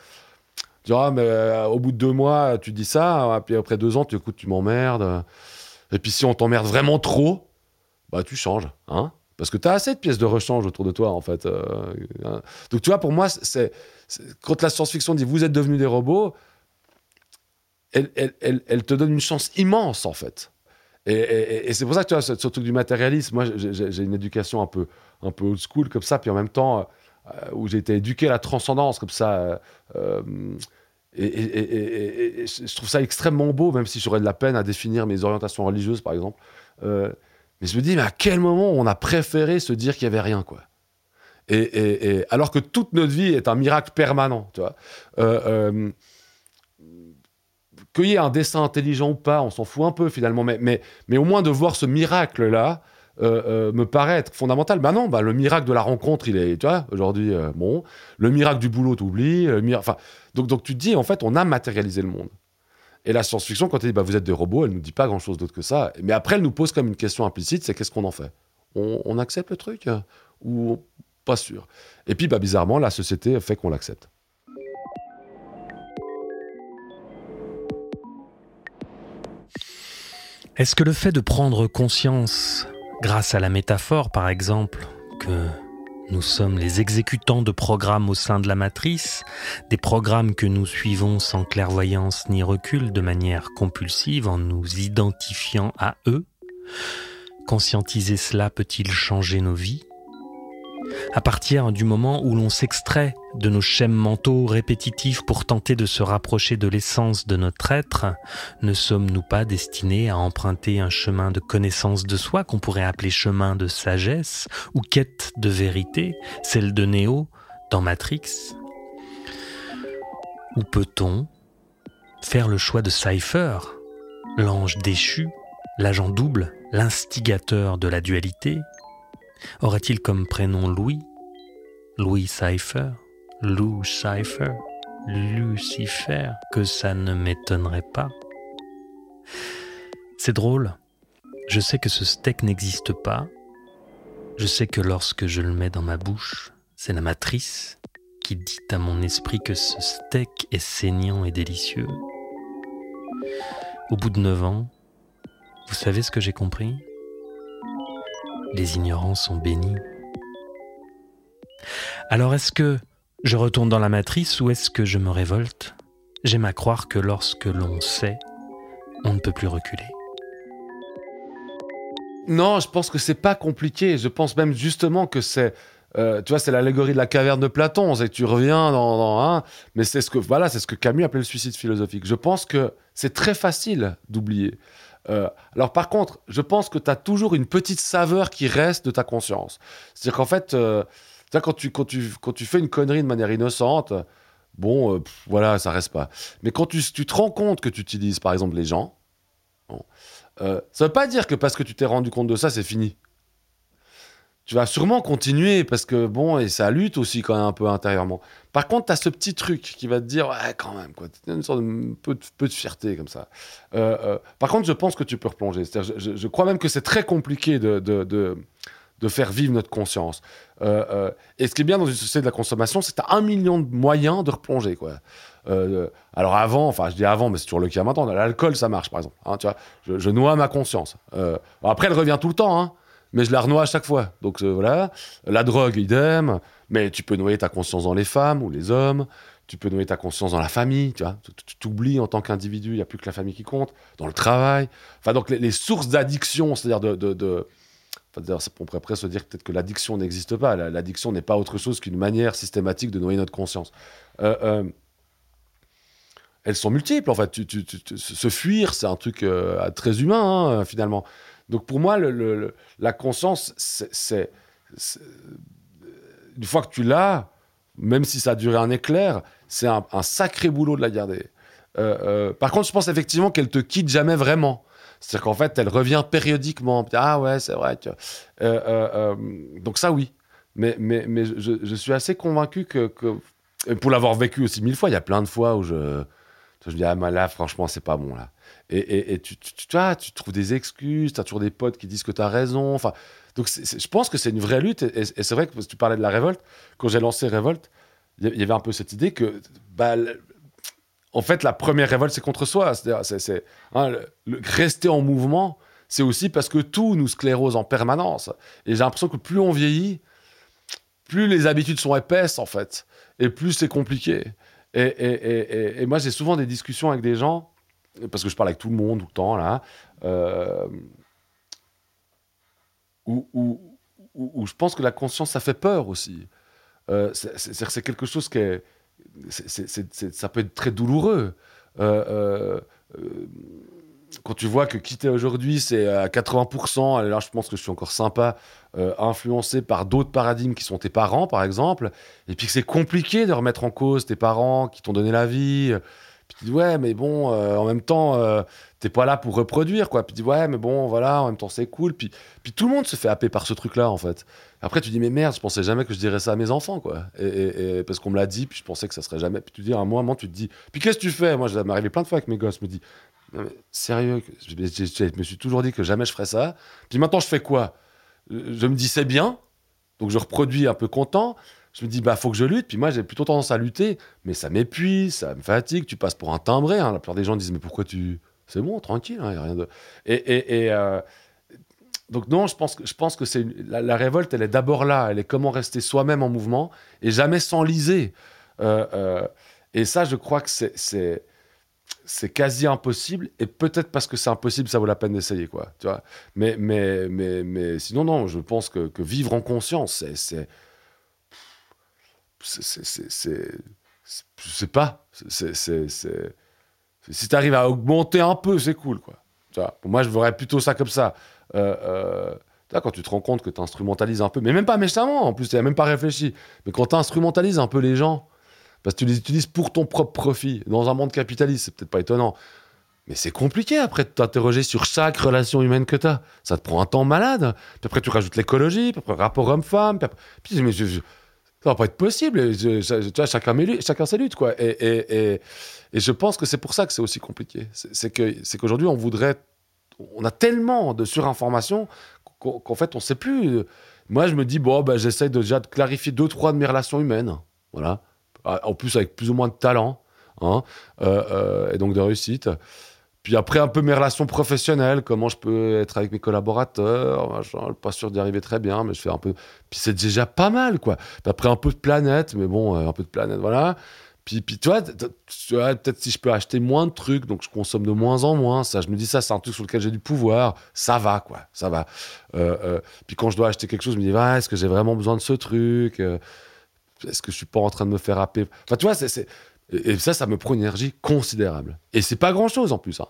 Tu diras, mais euh, au bout de deux mois, tu dis ça, puis après deux ans, tu écoutes, tu m'emmerdes. Et puis si on t'emmerde vraiment trop, bah tu changes, hein parce que tu as assez de pièces de rechange autour de toi, en fait. euh, hein. Donc, tu vois, pour moi, c'est, quand la science-fiction dit vous êtes devenus des robots, elle, te donne une chance immense, en fait. Et, c'est pour ça que tu vois, ce, du matérialisme, moi, j'ai, une éducation un peu, un peu old school comme ça, puis en même temps, où j'ai été éduqué à la transcendance comme ça. Et, je trouve ça extrêmement beau, même si j'aurais de la peine à définir mes orientations religieuses, par exemple. mais je me dis, mais à quel moment on a préféré se dire qu'il y avait rien, quoi? Et, alors que toute notre vie est un miracle permanent, tu vois. Euh, qu'il y ait un dessin intelligent ou pas, on s'en fout un peu finalement, mais, mais, mais au moins de voir ce miracle-là euh, euh, me paraît être fondamental. Bah non, bah le miracle de la rencontre, il est, tu vois, aujourd'hui, euh, bon, le miracle du boulot, t'oublies, enfin, donc, donc tu te dis, en fait, on a matérialisé le monde. Et la science-fiction, quand elle dit, bah vous êtes des robots, elle nous dit pas grand-chose d'autre que ça. Mais après, elle nous pose comme une question implicite, c'est qu'est-ce qu'on en fait? On, accepte le truc ou pas sûr? Et puis, bah, bizarrement, la société fait qu'on l'accepte. Est-ce que le fait de prendre conscience, grâce à la métaphore par exemple, que nous sommes les exécutants de programmes au sein de la matrice, des programmes que nous suivons sans clairvoyance ni recul de manière compulsive en nous identifiant à eux, conscientiser cela peut-il changer nos vies? À partir du moment où l'on s'extrait de nos schèmes mentaux répétitifs pour tenter de se rapprocher de l'essence de notre être, ne sommes-nous pas destinés à emprunter un chemin de connaissance de soi qu'on pourrait appeler chemin de sagesse ou quête de vérité, celle de Néo dans Matrix? Ou peut-on faire le choix de Cypher, l'ange déchu, l'agent double, l'instigateur de la dualité, Aurait-il comme prénom Louis? Louis Cypher? Lou Cypher? Lucifer? Que ça ne m'étonnerait pas. C'est drôle. Je sais que ce steak n'existe pas. Je sais que lorsque je le mets dans ma bouche, c'est la matrice qui dit à mon esprit que ce steak est saignant et délicieux. Au bout de neuf ans, vous savez ce que j'ai compris? Les ignorants sont bénis. Alors est-ce que je retourne dans la matrice ou est-ce que je me révolte? J'aime à croire que lorsque l'on sait, on ne peut plus reculer. Non, je pense que c'est pas compliqué. Je pense même justement que c'est, euh, tu vois, c'est l'allégorie de la caverne de Platon. C'est tu reviens dans, dans un, mais c'est ce que voilà, c'est ce que Camus appelait le suicide philosophique. Je pense que c'est très facile d'oublier. Euh, alors par contre, je pense que tu as toujours une petite saveur qui reste de ta conscience. C'est-à-dire qu'en fait, euh, quand, tu, quand, tu, quand tu fais une connerie de manière innocente, bon, euh, voilà, ça reste pas. Mais quand tu, tu, te rends compte que tu utilises, par exemple, les gens, bon, ça veut pas dire que parce que tu t'es rendu compte de ça, c'est fini tu vas sûrement continuer parce que bon, et ça lutte aussi quand même un peu intérieurement. Par contre, tu as ce petit truc qui va te dire, ouais, quand même, quoi, une sorte de peu, de, de fierté comme ça. Euh, euh, par contre, je pense que tu peux replonger. Je, je, crois même que c'est très compliqué de, de, faire vivre notre conscience. Euh, et ce qui est bien dans une société de la consommation, c'est que tu as un million de moyens de replonger, quoi. alors avant, enfin je dis avant, mais c'est toujours le cas maintenant. L'alcool, ça marche, par exemple. Hein, tu vois, je, je, noie ma conscience. après, elle revient tout le temps. Hein, mais je la renoie à chaque fois. Donc euh, voilà. La drogue, idem. Mais tu peux noyer ta conscience dans les femmes ou les hommes. Tu peux noyer ta conscience dans la famille. Tu vois, tu t'oublies en tant qu'individu. Il n'y a plus que la famille qui compte. Dans le travail. Enfin, donc les, sources d'addiction, c'est-à-dire de. de, de on pourrait presque se dire peut-être que l'addiction n'existe pas. L'addiction n'est pas autre chose qu'une manière systématique de noyer notre conscience. Euh, euh, elles sont multiples, en fait. Se fuir, c'est un truc très humain, hein, finalement. Donc pour moi, la conscience, c'est une fois que tu l'as, même si ça a duré un éclair, c'est un, sacré boulot de la garder. Euh, euh, par contre, je pense effectivement qu'elle te quitte jamais vraiment. C'est-à-dire qu'en fait, elle revient périodiquement. Ah ouais, c'est vrai. Euh, donc ça, oui. Mais, je, suis assez convaincu que, pour l'avoir vécu aussi mille fois, il y a plein de fois où je, je me dis, ah, là, franchement, c'est pas bon, là. Et, tu, tu, trouves des excuses, tu as toujours des potes qui disent que tu as raison. Enfin, donc, je pense que c'est une vraie lutte. Et, c'est vrai que tu parlais de la révolte. Quand j'ai lancé Révolte, il y avait un peu cette idée que, bah, en fait, la première révolte, c'est contre soi. C'est, hein, rester en mouvement, c'est aussi parce que tout nous sclérose en permanence. Et j'ai l'impression que plus on vieillit, plus les habitudes sont épaisses, en fait. Et plus c'est compliqué. Et moi, j'ai souvent des discussions avec des gens parce que je parle avec tout le monde tout le temps là, euh, où, je pense que la conscience, ça fait peur aussi. euh, c'est- quelque chose qui est, ça peut être très douloureux. Euh, euh, quand tu vois que quitter aujourd'hui, c'est à 80%, et là je pense que je suis encore sympa, influencé par d'autres paradigmes qui sont tes parents, par exemple, et puis que c'est compliqué de remettre en cause tes parents qui t'ont donné la vie. Tu dis, ouais, mais bon, euh, en même temps, euh, t'es pas là pour reproduire, quoi. Puis dis, ouais, mais bon, voilà, en même temps, c'est cool. Puis, puis tout le monde se fait happer par ce truc-là, en fait. Après, tu dis, mais merde, je pensais jamais que je dirais ça à mes enfants, quoi. Et, parce qu'on me l'a dit, puis je pensais que ça serait jamais. Puis tu dis, à un moment, tu te dis, puis qu'est-ce que tu fais? Moi, ça m'est arrivé plein de fois avec mes gosses, me dis, sérieux, je, je- je- me suis toujours dit que jamais je ferais ça. Puis maintenant, je fais quoi? Je, je me dis, c'est bien. Donc je reproduis un peu content. Je me dis, bah, faut que je lutte. Puis moi, j'ai plutôt tendance à lutter, mais ça m'épuise, ça me fatigue. Tu passes pour un timbré. hein. La plupart des gens disent, mais pourquoi tu. C'est bon, tranquille, il n'y a rien de. Et. et- euh, Donc, non, je pense que, je pense que c'est la, révolte, elle est d'abord là. Elle est comment rester soi-même en mouvement et jamais s'enliser. Euh, euh, et ça, je crois que c'est. c'est c'est quasi impossible et peut-être parce que c'est impossible ça vaut la peine d'essayer quoi tu vois mais mais mais mais sinon non je pense que, que vivre en conscience c'est c'est pas si tu arrives à augmenter un peu c'est cool quoi moi je verrais plutôt ça comme ça euh, euh, quand tu te rends compte que tu instrumentalises un peu mais même pas méchamment en plus tu même pas réfléchi mais quand tu instrumentalises un peu les gens parce que tu les utilises pour ton propre profit dans un monde capitaliste c'est peut-être pas étonnant mais c'est compliqué après de t'interroger sur chaque relation humaine que tu as. Ça te prend un temps malade. Puis après, tu rajoutes l'écologie, puis après, rapport homme-femme. Puis, puis mais je- ça va pas être possible. Tu vois, chacun, chacun ses luttes, quoi. Et, et, et, et je pense que c'est pour ça que c'est aussi compliqué. C'est que qu'aujourd'hui, on voudrait. On a tellement de surinformation qu'en fait, on sait plus. Moi, je me dis, bon, ben, j'essaie déjà de clarifier deux, trois de mes relations humaines. Voilà. En plus, avec plus ou moins de talent. Hein, euh, euh, et donc de réussite. Puis après, un peu mes relations professionnelles, comment je peux être avec mes collaborateurs, machin, pas sûr d'y arriver très bien, mais je fais un peu. Puis c'est déjà pas mal, quoi. Puis après, un peu de planète, mais bon, euh, un peu de planète, voilà. Puis, puis tu vois, peut-être si je peux acheter moins de trucs, donc je consomme de moins en moins, ça, je me dis ça, c'est un truc sur lequel j'ai du pouvoir, ça va, quoi, ça va. Euh, euh, puis quand je dois acheter quelque chose, je me dis, est-ce que j'ai vraiment besoin de ce truc Est-ce que je suis pas en train de me faire happer? Enfin, tu vois, c'est. Et ça, ça me prend une énergie considérable. Et c'est pas grand-chose en plus, hein.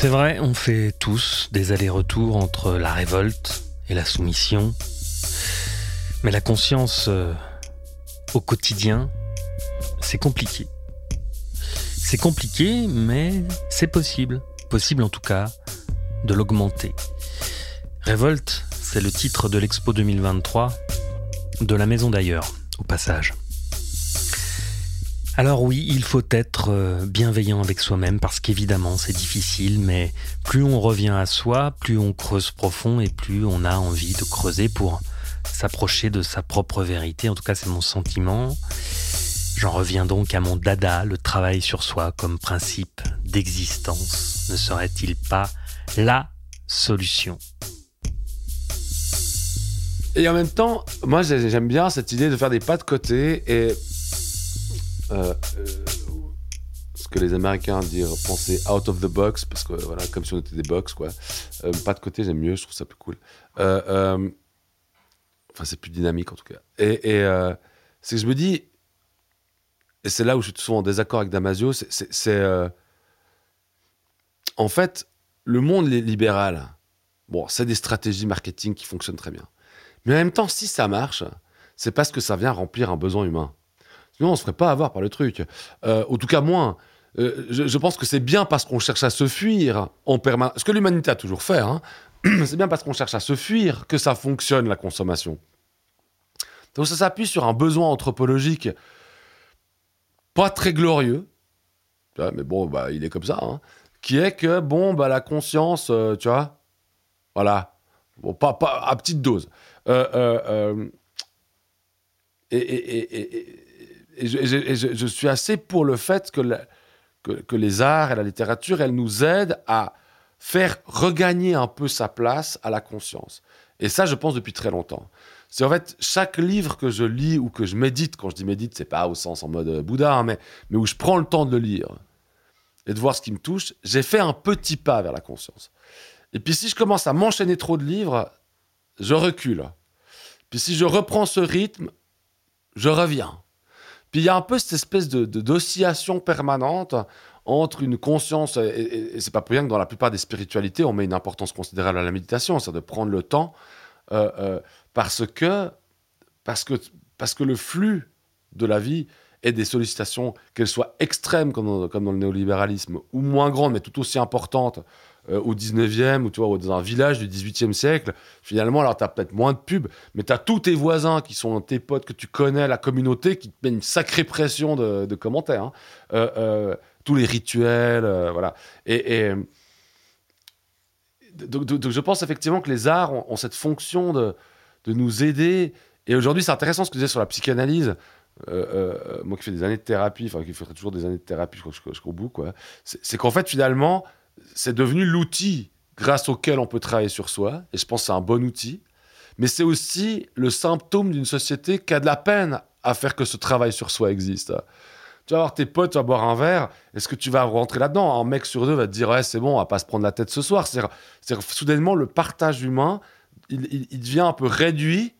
C'est vrai, on fait tous des allers-retours entre la révolte et la soumission. Mais la conscience euh, au quotidien, c'est compliqué. C'est compliqué, mais c'est possible. Possible en tout cas de l'augmenter. Révolte, c'est le titre de l'expo 2023 de la maison d'ailleurs, au passage. Alors oui, il faut être euh, bienveillant avec soi-même parce qu'évidemment c'est difficile, mais plus on revient à soi, plus on creuse profond et plus on a envie de creuser pour s'approcher de sa propre vérité. En tout cas, c'est mon sentiment. J'en reviens donc à mon dada, le travail sur soi comme principe d'existence. Ne serait-il pas la solution? Et en même temps, moi j'ai- j'aime bien cette idée de faire des pas de côté et euh, euh, ce que les Américains disent penser out of the box parce que voilà comme si on était des box quoi. Euh, pas de côté j'aime mieux, je trouve ça plus cool. Enfin c'est plus dynamique en tout cas. Et, et, c'est que je me dis et c'est là où je suis souvent en désaccord avec Damasio, c'est- en fait le monde li- libéral. Bon, c'est des stratégies marketing qui fonctionnent très bien. Mais en même temps, si ça marche, c'est parce que ça vient remplir un besoin humain. Sinon, on se ferait pas avoir par le truc. Euh, en tout cas, moins. Euh, je, pense que c'est bien parce qu'on cherche à se fuir en permanence. Ce que l'humanité a toujours fait, hein. c'est bien parce qu'on cherche à se fuir que ça fonctionne, la consommation. Donc ça s'appuie sur un besoin anthropologique pas très glorieux, mais bon, bah, il est comme ça, hein, qui est que, bon, bah, la conscience, euh, tu vois, voilà, bon, pas, pas à petite dose. Et, je, suis assez pour le fait que, que les arts et la littérature, elles nous aident à faire regagner un peu sa place à la conscience. Et ça, je pense depuis très longtemps. C'est en fait chaque livre que je lis ou que je médite, quand je dis médite, c'est pas au sens en mode euh, Bouddha, hein, mais, mais où je prends le temps de le lire et de voir ce qui me touche, j'ai fait un petit pas vers la conscience. Et puis si je commence à m'enchaîner trop de livres, je recule. Puis si je reprends ce rythme, je reviens. Puis il y a un peu cette espèce de, d'oscillation permanente entre une conscience, et, et, c'est pas pour rien que dans la plupart des spiritualités, on met une importance considérable à la méditation, c'est de prendre le temps, euh, euh, parce, que, parce, que, parce que le flux de la vie et des sollicitations, qu'elles soient extrêmes comme dans, le néolibéralisme, ou moins grandes, mais tout aussi importantes, euh, au 19e, ou tu vois, dans un village du 18e siècle, finalement, alors tu as peut-être moins de pubs, mais tu as tous tes voisins qui sont tes potes que tu connais, la communauté, qui te met une sacrée pression de, commentaires. Hein. Euh, euh, tous les rituels, voilà. Et, donc, je pense effectivement que les arts ont, cette fonction de, de nous aider. Et aujourd'hui, c'est intéressant ce que tu disais sur la psychanalyse. Moi qui fais des années de thérapie, enfin qui ferait toujours des années de thérapie jusqu'au bout, quoi. C'est qu'en fait, finalement, c'est devenu l'outil grâce auquel on peut travailler sur soi. Et je pense que c'est un bon outil. Mais c'est aussi le symptôme d'une société qui a de la peine à faire que ce travail sur soi existe. Tu vas voir tes potes, tu vas boire un verre, est-ce que tu vas rentrer là-dedans? Un mec sur deux va te dire Ouais, c'est bon, on va pas se prendre la tête ce soir. C'est-à-dire, soudainement, le partage humain, il, il, devient un peu réduit,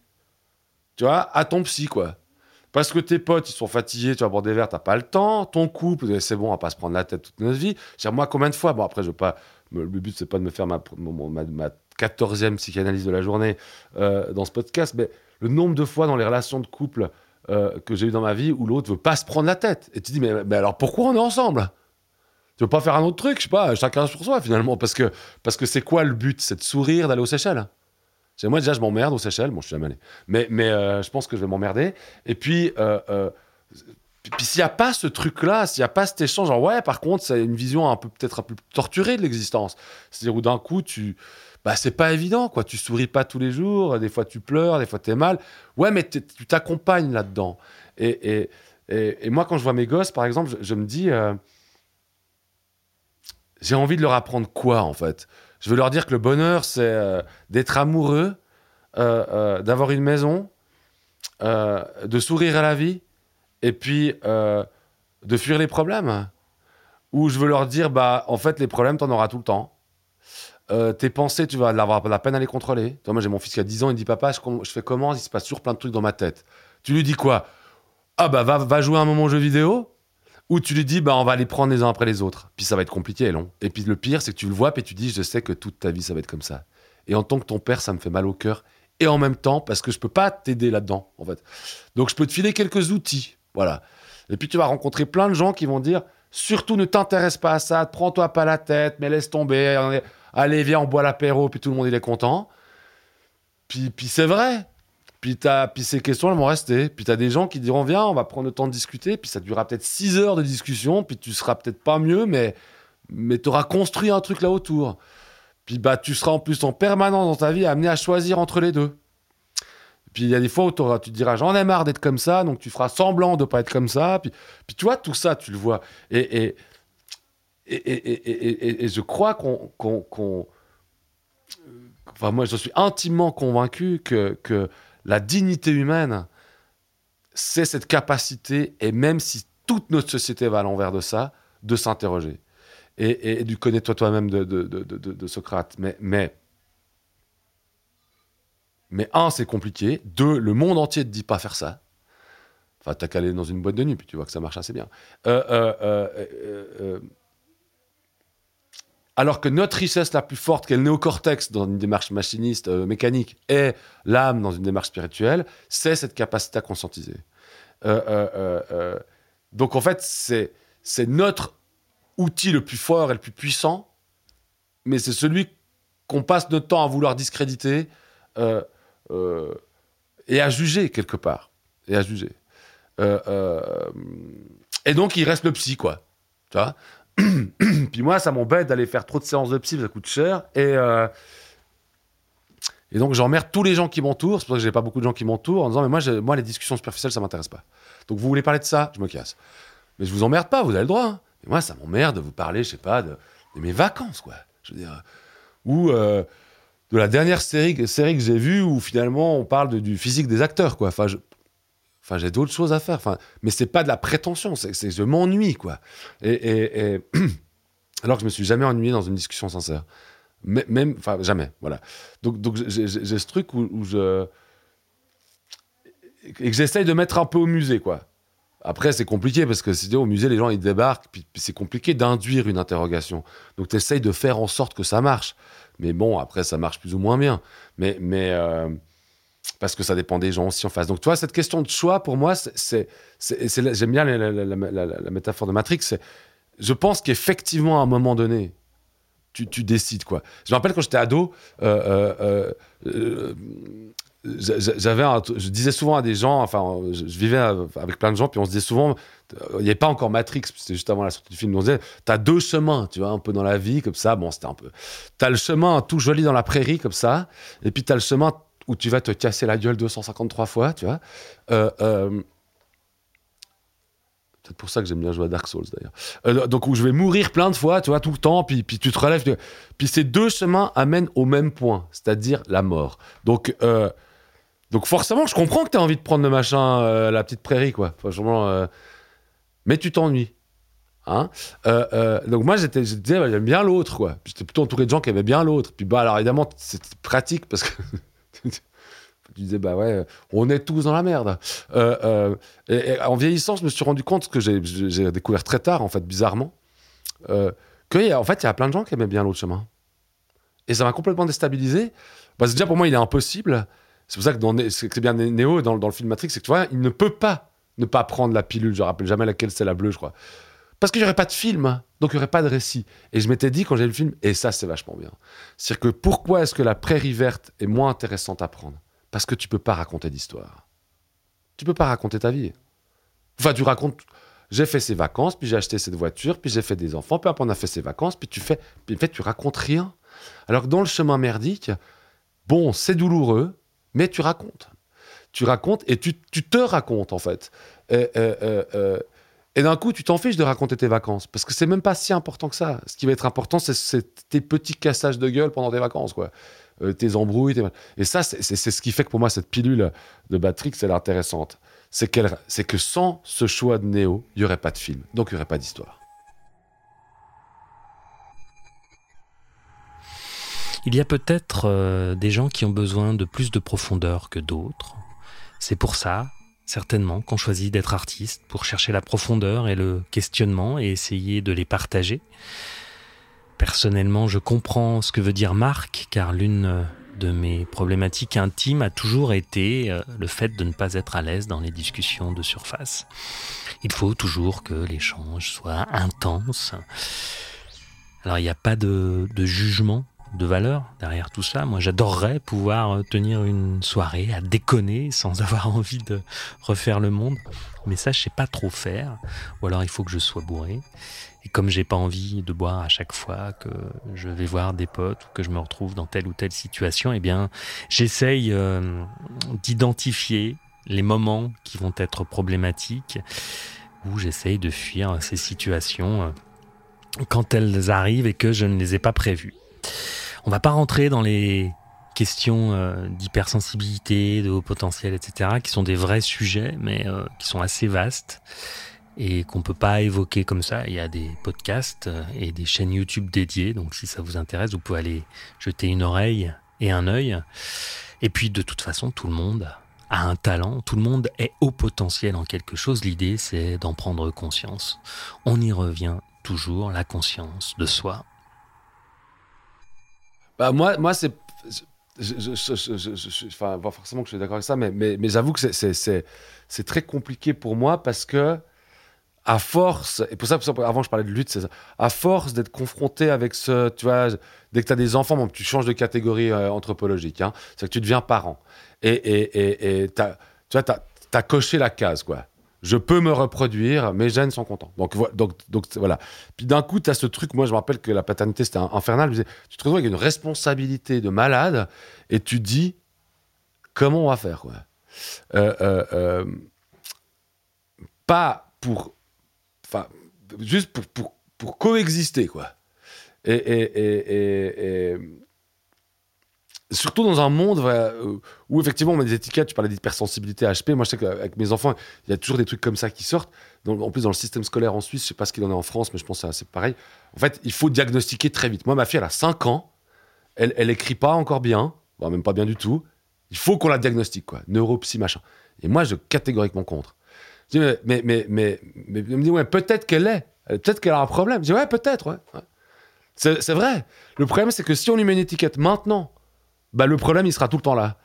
tu vois, à ton psy, quoi. Parce que tes potes, ils sont fatigués, tu vas boire des verres, t'as pas le temps. Ton couple, c'est bon, on va pas se prendre la tête toute notre vie. Dire, moi, combien de fois Bon, après, je pas. Le but, c'est pas de me faire ma, ma, ma 14e psychanalyse de la journée euh, dans ce podcast, mais le nombre de fois dans les relations de couple euh, que j'ai eu dans ma vie où l'autre veut pas se prendre la tête. Et tu dis, mais, mais alors pourquoi on est ensemble? Tu veux pas faire un autre truc? Je sais pas, chacun pour soi finalement. Parce que parce que c'est quoi le but? C'est de sourire, d'aller aux Seychelles? Moi, déjà, je m'emmerde aux Seychelles. Bon, je suis jamais allé. Mais, mais euh, je pense que je vais m'emmerder. Et puis, euh, euh, s'il n'y a pas ce truc-là, s'il n'y a pas cet échange, genre, ouais, par contre, c'est une vision un peu, peut-être un peu torturée de l'existence. C'est-à-dire où d'un coup, tu. Bah, c'est pas évident, quoi. Tu souris pas tous les jours. Des fois, tu pleures. Des fois, tu es mal. Ouais, mais tu t'accompagnes là-dedans. Et, et, et, moi, quand je vois mes gosses, par exemple, je, me dis. J'ai envie de leur apprendre quoi, en fait? Je veux leur dire que le bonheur, c'est euh, d'être amoureux, euh, euh, d'avoir une maison, de sourire à la vie, et puis de fuir les problèmes. Ou je veux leur dire, bah, en fait, les problèmes, t'en auras tout le temps. tes pensées, tu vas avoir la peine à les contrôler. Toi, moi, j'ai mon fils qui a 10 ans, il dit, papa, je, je, fais comment? Il se passe toujours plein de trucs dans ma tête. Tu lui dis quoi? Ah, bah, va, va jouer un moment aux jeux vidéo ou tu lui dis, bah, on va les prendre les uns après les autres. Puis ça va être compliqué et long. Et puis le pire, c'est que tu le vois, puis tu dis, je sais que toute ta vie, ça va être comme ça. Et en tant que ton père, ça me fait mal au cœur. Et en même temps, parce que je peux pas t'aider là-dedans, en fait. Donc je peux te filer quelques outils. Voilà. Et puis tu vas rencontrer plein de gens qui vont dire, surtout ne t'intéresse pas à ça, prends-toi pas la tête, mais laisse tomber. Allez, viens, on boit l'apéro, puis tout le monde, il est content. Puis, puis c'est vrai. Puis, puis ces questions, elles vont rester. Puis tu as des gens qui diront Viens, on va prendre le temps de discuter. Puis ça durera peut-être 6 heures de discussion. Puis tu seras peut-être pas mieux, mais, mais tu auras construit un truc là autour. Puis bah, tu seras en plus en permanence dans ta vie amené à choisir entre les deux. Puis il y a des fois où tu te diras J'en ai marre d'être comme ça, donc tu feras semblant de pas être comme ça. Puis, puis tu vois, tout ça, tu le vois. Et, et, et, et je crois qu'on. qu'on enfin, moi, je suis intimement convaincu que. que la dignité humaine, c'est cette capacité, et même si toute notre société va à l'envers de ça, de s'interroger. Et, du connais-toi toi-même de, Socrate. Mais, un, c'est compliqué. Deux, le monde entier ne dit pas faire ça. Enfin, t'as qu'à aller dans une boîte de nuit, puis tu vois que ça marche assez bien. Euh, euh, euh alors que notre richesse la plus forte, qu'est le néocortex dans une démarche machiniste, euh, mécanique, et l'âme dans une démarche spirituelle, c'est cette capacité à conscientiser. Euh, euh, donc en fait, c'est, notre outil le plus fort et le plus puissant, mais c'est celui qu'on passe notre temps à vouloir discréditer et à juger quelque part. Et à juger. et donc il reste le psy, quoi. Tu vois? puis moi, ça m'embête d'aller faire trop de séances de psy, ça coûte cher. Et, euh, et donc, j'emmerde tous les gens qui m'entourent. C'est pour ça que j'ai pas beaucoup de gens qui m'entourent en disant, mais moi, moi les discussions superficielles, ça m'intéresse pas. Donc, vous voulez parler de ça? Je me casse. Mais je vous emmerde pas, vous avez le droit. Hein. Et moi, ça m'emmerde de vous parler, je sais pas, de, mes vacances, quoi. Je veux dire, ou euh, de la dernière série, série que j'ai vue où finalement on parle du physique des acteurs, quoi. Enfin, je, Enfin, j'ai d'autres choses à faire. Enfin, mais c'est pas de la prétention, c'est je m'ennuie, quoi. Et, alors que je me suis jamais ennuyé dans une discussion sincère. Mais- Même, enfin, jamais, voilà. Donc, donc j'ai ce truc où, je. Et que j'essaye de mettre un peu au musée, quoi. Après, c'est compliqué parce que sinon, au musée, les gens, ils débarquent, puis, puis c'est compliqué d'induire une interrogation. Donc, tu essayes de faire en sorte que ça marche. Mais bon, après, ça marche plus ou moins bien. Mais. mais euh, parce que ça dépend des gens aussi en face. Donc, tu vois, cette question de choix, pour moi, c'est- J'aime bien la, métaphore de Matrix. Je pense qu'effectivement, à un moment donné, tu, décides, quoi. Je me rappelle quand j'étais ado, euh, euh, euh, j'a- j'a- j'avais je disais souvent à des gens, enfin, je, vivais avec plein de gens, puis on se disait souvent, il n'y avait pas encore Matrix, c'était juste avant la sortie du film, on disait, t'as deux chemins, tu vois, un peu dans la vie, comme ça, bon, c'était un peu. T'as le chemin tout joli dans la prairie, comme ça, et puis t'as le chemin où tu vas te casser la gueule 253 fois, tu vois. Euh, euh, Peut-être pour ça que j'aime bien jouer à Dark Souls d'ailleurs. Euh, donc où je vais mourir plein de fois, tu vois, tout le temps, puis, puis tu te relèves. Puis ces deux chemins amènent au même point, c'est-à-dire la mort. Donc, euh, donc forcément, je comprends que tu as envie de prendre le machin, la petite prairie, quoi. Franchement, mais tu t'ennuies. Hein donc moi, j'étais, bah, j'aime bien l'autre, quoi. J'étais plutôt entouré de gens qui aimaient bien l'autre. Puis bah, alors évidemment, c'était pratique parce que tu disais, bah ouais, on est tous dans la merde. Euh, euh, et, en vieillissant, je me suis rendu compte que j'ai, découvert très tard, en fait, bizarrement, euh, qu'en fait, il y a plein de gens qui aimaient bien l'autre chemin. Et ça m'a complètement déstabilisé. Parce que déjà, pour moi, il est impossible. C'est pour ça que c'est bien Né- Néo dans, dans le film Matrix, c'est que tu vois, il ne peut pas ne pas prendre la pilule. Je ne rappelle jamais laquelle c'est la bleue, je crois. Parce qu'il n'y pas de film, donc il n'y aurait pas de récit. Et je m'étais dit quand j'ai le film, et ça c'est vachement bien, c'est que pourquoi est-ce que la prairie verte est moins intéressante à prendre? Parce que tu peux pas raconter d'histoire. Tu peux pas raconter ta vie. Enfin, tu racontes. J'ai fait ces vacances, puis j'ai acheté cette voiture, puis j'ai fait des enfants, puis après on a fait ces vacances, puis tu fais. En fait, tu racontes rien. Alors que dans le chemin merdique, bon, c'est douloureux, mais tu racontes. Tu racontes et tu, te racontes en fait. Euh, euh, euh, et d'un coup, tu t'en fiches de raconter tes vacances parce que c'est même pas si important que ça. Ce qui va être important, c'est- tes petits cassages de gueule pendant tes vacances, quoi. Euh, tes embrouilles. tes- Et ça, c'est ce qui fait que pour moi, cette pilule de Matrix, elle est intéressante. C'est que sans ce choix de Néo, il n'y aurait pas de film. Donc, il n'y aurait pas d'histoire. Il y a peut-être euh, des gens qui ont besoin de plus de profondeur que d'autres. C'est pour ça, certainement, qu'on choisit d'être artiste, pour chercher la profondeur et le questionnement et essayer de les partager. Personnellement, je comprends ce que veut dire Marc, car l'une de mes problématiques intimes a toujours été euh, le fait de ne pas être à l'aise dans les discussions de surface. Il faut toujours que l'échange soit intense. Alors il n'y a pas de, de jugement de valeur derrière tout ça. Moi, j'adorerais pouvoir euh, tenir une soirée à déconner sans avoir envie de refaire le monde. Mais ça, je sais pas trop faire. Ou alors, il faut que je sois bourré. Et comme j'ai pas envie de boire à chaque fois que je vais voir des potes ou que je me retrouve dans telle ou telle situation, eh bien, j'essaye euh, d'identifier les moments qui vont être problématiques où j'essaye de fuir ces situations euh, quand elles arrivent et que je ne les ai pas prévues. On va pas rentrer dans les questions euh, d'hypersensibilité, de haut potentiel, etc., qui sont des vrais sujets, mais euh, qui sont assez vastes et qu'on peut pas évoquer comme ça. Il y a des podcasts euh, et des chaînes YouTube dédiées, donc si ça vous intéresse, vous pouvez aller jeter une oreille et un œil. Et puis de toute façon, tout le monde a un talent, tout le monde est haut potentiel en quelque chose. L'idée, c'est d'en prendre conscience. On y revient toujours, la conscience de soi. Bah, moi, moi c'est. Enfin, forcément que je suis d'accord avec ça, mais, mais, mais j'avoue que c'est- très compliqué pour moi parce que, à force, et pour ça, pour ça, avant je parlais de lutte, c'est ça, à force d'être confronté avec ce. Tu vois, dès que tu as des enfants, bon, tu changes de catégorie euh, anthropologique, hein, c'est que tu deviens parent. Et, et, et, et t'as- tu vois, tu as, coché la case, quoi. Je peux me reproduire, mes gènes sont contents. Donc, donc, donc voilà. Puis d'un coup, tu as ce truc, moi je me rappelle que la paternité c'était infernal. Tu te retrouves avec une responsabilité de malade et tu dis comment on va faire. Euh, euh, euh, pas pour. Enfin, juste pour, pour, pour coexister quoi. Et- surtout dans un monde euh, où effectivement on met des étiquettes, tu parlais d'hypersensibilité HP, moi je sais qu'avec mes enfants, il y a toujours des trucs comme ça qui sortent. En plus dans le système scolaire en Suisse, je sais pas ce qu'il en est en France, mais je pense que c'est pareil. En fait, il faut diagnostiquer très vite. Moi ma fille elle a 5 ans, elle, elle écrit pas encore bien, même pas bien du tout. Il faut qu'on la diagnostique, quoi. Neuropsy, machin. Et moi, je catégoriquement contre. Je dis, mais, mais, mais, mais, me dit, ouais, peut-être qu'elle est. Peut-être qu'elle a un problème. Je dis, ouais, peut-être, ouais. ouais. C'est vrai. Le problème, c'est que si on lui met une étiquette maintenant, bah, le problème, il sera tout le temps là.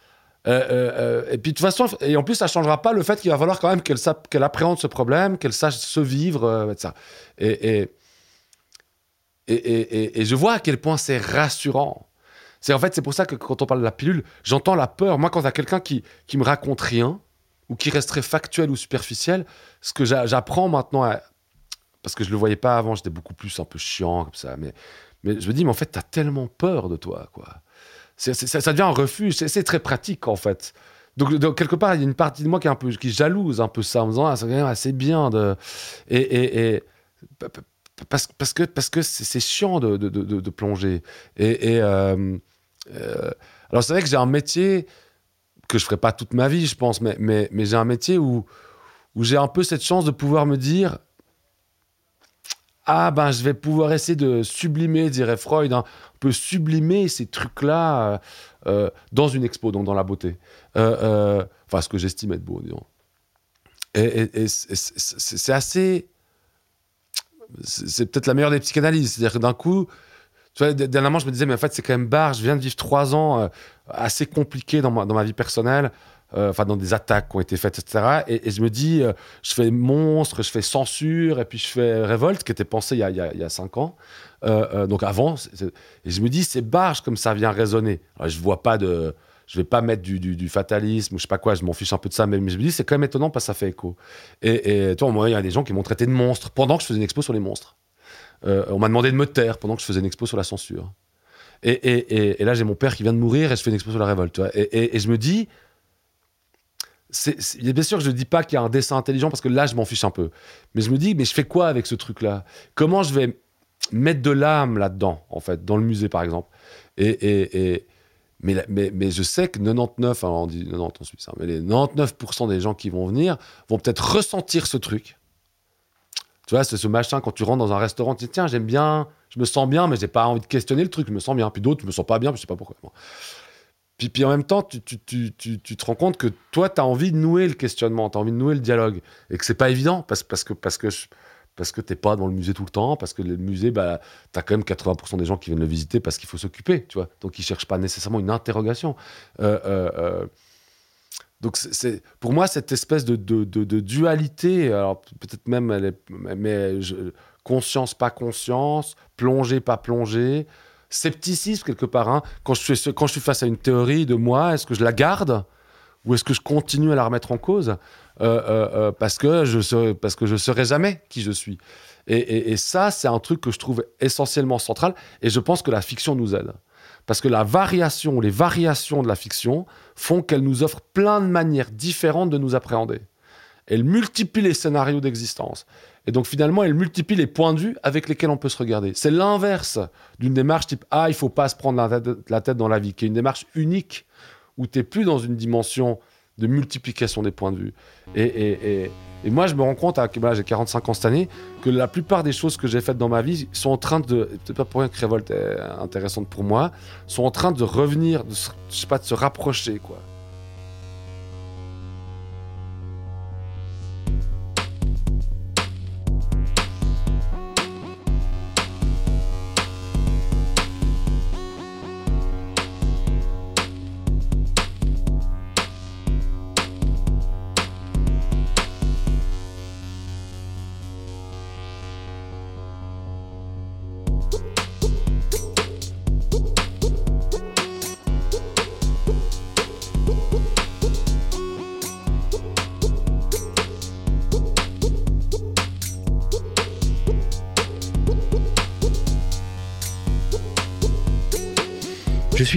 Euh, euh, euh, et puis de toute façon, et en plus, ça changera pas le fait qu'il va falloir quand même qu'elle qu'elle appréhende ce problème, qu'elle sache se vivre, euh, ça. Et, et, et, et- je vois à quel point c'est rassurant. C'est en fait, c'est pour ça que quand on parle de la pilule, j'entends la peur. Moi, quand il y a quelqu'un qui, qui me raconte rien, ou qui resterait factuel ou superficiel, ce que j'a- j'apprends maintenant, parce que je le voyais pas avant, j'étais beaucoup plus un peu chiant comme ça, mais, mais je me dis, mais en fait, tu as tellement peur de toi, quoi. Ça, devient un refuge, c'est très pratique, en fait. Donc, quelque part, il y a une partie de moi qui est un peu qui jalouse un peu ça, en me disant, ah, c'est bien de... Et, et, et- pa- pa- parce, que parce que c'est chiant de, plonger. Et, euh, euh, alors c'est vrai que j'ai un métier que je ferai pas toute ma vie, je pense, mais, mais, mais j'ai un métier où, où j'ai un peu cette chance de pouvoir me dire ah ben je vais pouvoir essayer de sublimer, dirait Freud, hein, on peut sublimer ces trucs-là euh, euh, dans une expo, donc dans la beauté. Euh, enfin, ce que j'estime être beau, disons. Et, c'est- assez. C'est peut-être la meilleure des psychanalyses. C'est-à-dire que d'un coup, tu vois, dernièrement, je me disais, mais en fait, c'est quand même barre. Je viens de vivre trois ans assez compliqués dans ma, vie personnelle, enfin, dans des attaques qui ont été faites, etc. Et, je me dis, euh, je fais monstre, je fais censure, et puis je fais révolte, qui était pensé il y a, il cinq ans. Euh, euh, donc avant, et je me dis, c'est barge comme ça vient résonner. Je vois pas de. Je vais pas mettre du, fatalisme ou je sais pas quoi, je m'en fiche un peu de ça, mais je me dis, c'est quand même étonnant parce que ça fait écho. Et, et toi, moi, il y a des gens qui m'ont traité de monstre pendant que je faisais une expo sur les monstres. Euh, on m'a demandé de me taire pendant que je faisais une expo sur la censure. Et, et- là, j'ai mon père qui vient de mourir et je fais une expo sur la révolte. et je me dis, c'est, bien sûr je ne dis pas qu'il y a un dessin intelligent parce que là, je m'en fiche un peu. Mais je me dis, mais je fais quoi avec ce truc-là? Comment je vais mettre de l'âme là-dedans, en fait, dans le musée, par exemple? Et, et- et- mais, je sais que 99, alors on dit 90 en Suisse, hein, mais les 99% des gens qui vont venir vont peut-être ressentir ce truc. Tu vois, c'est ce machin quand tu rentres dans un restaurant, tu dis tiens, j'aime bien, je me sens bien, mais j'ai pas envie de questionner le truc, je me sens bien. Puis d'autres, je me sens pas bien, puis je sais pas pourquoi. Puis, puis en même temps, tu, tu, tu, tu, te rends compte que toi, tu as envie de nouer le questionnement, tu as envie de nouer le dialogue. Et que c'est pas évident parce, parce que, parce que, parce que t'es pas dans le musée tout le temps, parce que le musée, bah, as quand même 80% des gens qui viennent le visiter parce qu'il faut s'occuper, tu vois. Donc ils cherchent pas nécessairement une interrogation. Euh, euh, euh, donc c'est- pour moi cette espèce de, de, de- dualité, alors peut-être même mais conscience pas conscience, plongée pas plongée, scepticisme quelque part. hein. Quand, je suis, face à une théorie de moi, est-ce que je la garde ou est-ce que je continue à la remettre en cause euh, euh, euh, parce que je serai, serai jamais qui je suis? Et, et- et ça, c'est un truc que je trouve essentiellement central. Et je pense que la fiction nous aide. Parce que la variation, les variations de la fiction font qu'elle nous offre plein de manières différentes de nous appréhender. Elle multiplie les scénarios d'existence. Et donc finalement, elle multiplie les points de vue avec lesquels on peut se regarder. C'est l'inverse d'une démarche type Ah, il faut pas se prendre la tête, dans la vie, qui est une démarche unique, où tu n'es plus dans une dimension de multiplication des points de vue. Et, moi, je me rends compte, j'ai 45 ans cette année, que la plupart des choses que j'ai faites dans ma vie sont en train de, peut-être pas pour rien que Révolte est intéressante pour moi, sont en train de revenir, de se, je sais pas, de se rapprocher, quoi.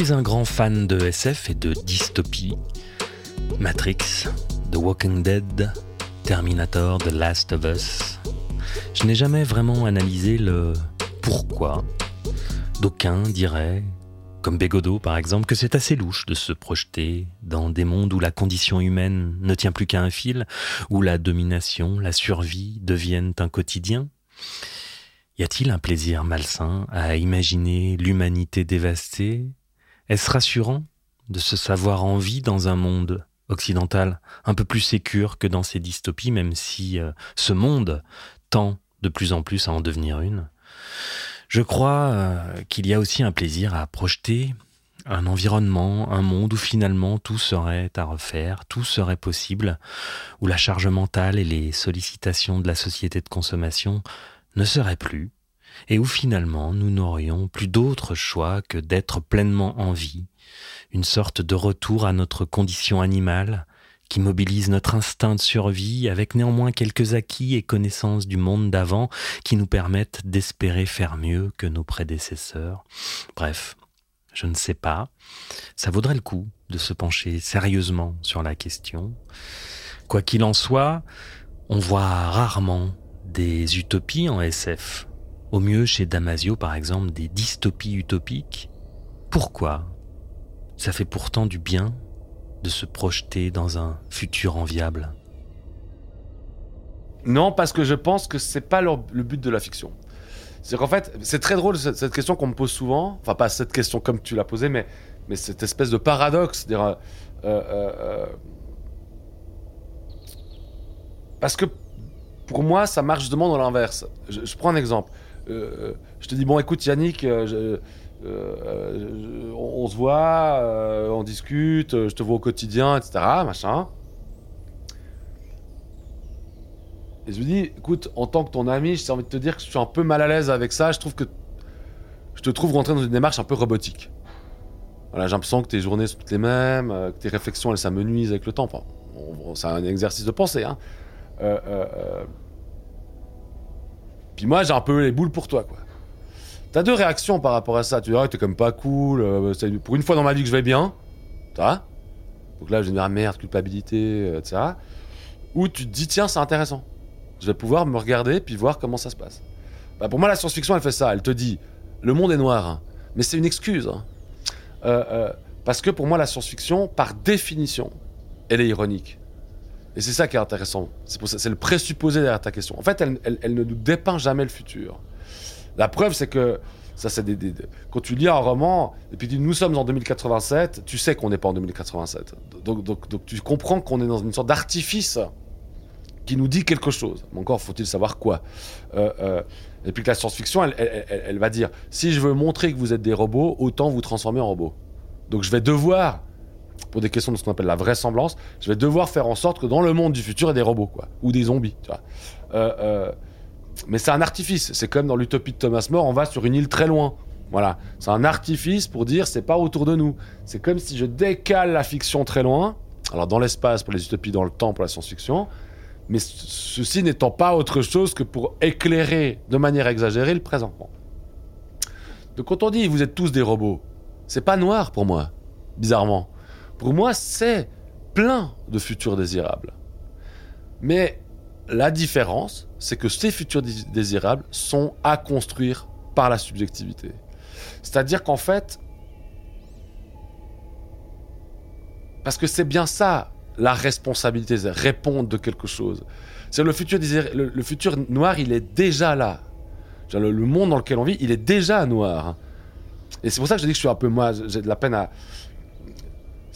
Suis un grand fan de SF et de dystopie. Matrix, The Walking Dead, Terminator, The Last of Us. Je n'ai jamais vraiment analysé le pourquoi. D'aucuns diraient, comme Bégodeau par exemple, que c'est assez louche de se projeter dans des mondes où la condition humaine ne tient plus qu'à un fil, où la domination, la survie deviennent un quotidien. Y a-t-il un plaisir malsain à imaginer l'humanité dévastée Est-ce rassurant de se savoir en vie dans un monde occidental un peu plus sécure que dans ces dystopies, même si euh, ce monde tend de plus en plus à en devenir une? Je crois euh, qu'il y a aussi un plaisir à projeter un environnement, un monde où finalement tout serait à refaire, tout serait possible, où la charge mentale et les sollicitations de la société de consommation ne seraient plus, et où finalement nous n'aurions plus d'autre choix que d'être pleinement en vie, une sorte de retour à notre condition animale qui mobilise notre instinct de survie avec néanmoins quelques acquis et connaissances du monde d'avant qui nous permettent d'espérer faire mieux que nos prédécesseurs. Bref, je ne sais pas. Ça vaudrait le coup de se pencher sérieusement sur la question. Quoi qu'il en soit, on voit rarement des utopies en SF. Au mieux, chez Damasio, par exemple, des dystopies utopiques. Pourquoi? Ça fait pourtant du bien de se projeter dans un futur enviable. Non, parce que je pense que c'est pas le but de la fiction. C'est qu'en fait, c'est très drôle cette, question qu'on me pose souvent. Enfin, pas cette question comme tu l'as posée, mais, cette espèce de paradoxe. Euh, euh, euh, parce que pour moi, ça marche justement dans l'inverse. Je, prends un exemple. Je te dis, bon, écoute, Yannick, on, se voit, on discute, je te vois au quotidien, etc. Machin. Et je lui dis, écoute, en tant que ton ami, j'ai envie de te dire que je suis un peu mal à l'aise avec ça. Je trouve que je te trouve rentré dans une démarche un peu robotique. Voilà, j'ai l'impression que tes journées sont toutes les mêmes, euh, que tes réflexions, elles s'amenuisent avec le temps. Enfin, c'est un exercice de pensée. Hein. Euh, euh, Puis moi, j'ai un peu les boules pour toi, quoi. T'as deux réactions par rapport à ça. Tu dis, ah, t'es comme pas cool. pour une fois dans ma vie que je vais bien. T'as Donc là, je dire, ah, merde, culpabilité, etc. Ou tu te dis, tiens, c'est intéressant. Je vais pouvoir me regarder puis voir comment ça se passe. Bah, pour moi, la science-fiction, elle fait ça. Elle te dit, le monde est noir. Hein. Mais c'est une excuse. Hein. Euh, euh, parce que pour moi, la science-fiction, par définition, elle est ironique. Et c'est ça qui est intéressant. C'est, le présupposé derrière ta question. En fait, elle, ne nous dépeint jamais le futur. La preuve, c'est que ça, c'est quand tu lis un roman et puis tu dis nous sommes en 2087, tu sais qu'on n'est pas en 2087. Donc, tu comprends qu'on est dans une sorte d'artifice qui nous dit quelque chose. Mais encore faut-il savoir quoi. Euh, euh, et puis que la science-fiction, elle, va dire, si je veux montrer que vous êtes des robots, autant vous transformer en robots. Donc je vais devoir, pour des questions de ce qu'on appelle la vraisemblance, je vais devoir faire en sorte que dans le monde du futur, il y ait des robots, quoi. Ou des zombies, vois. Euh, mais c'est un artifice. C'est comme dans l'utopie de Thomas More, on va sur une île très loin. Voilà. C'est un artifice pour dire, c'est pas autour de nous. C'est comme si je décale la fiction très loin. Alors dans l'espace pour les utopies, dans le temps pour la science-fiction mais ceci n'étant pas autre chose que pour éclairer de manière exagérée le présent. Donc quand on dit vous êtes tous des robots, c'est pas noir pour moi, bizarrement. Pour moi, c'est plein de futurs désirables. Mais la différence, c'est que ces futurs désirables sont à construire par la subjectivité. C'est-à-dire qu'en fait, parce que c'est bien ça la responsabilité, c'est répondre de quelque chose. C'est le futur, le, futur noir, il est déjà là. Le, monde dans lequel on vit, il est déjà noir. Et c'est pour ça que je dis que je suis un peu moi, j'ai de la peine à.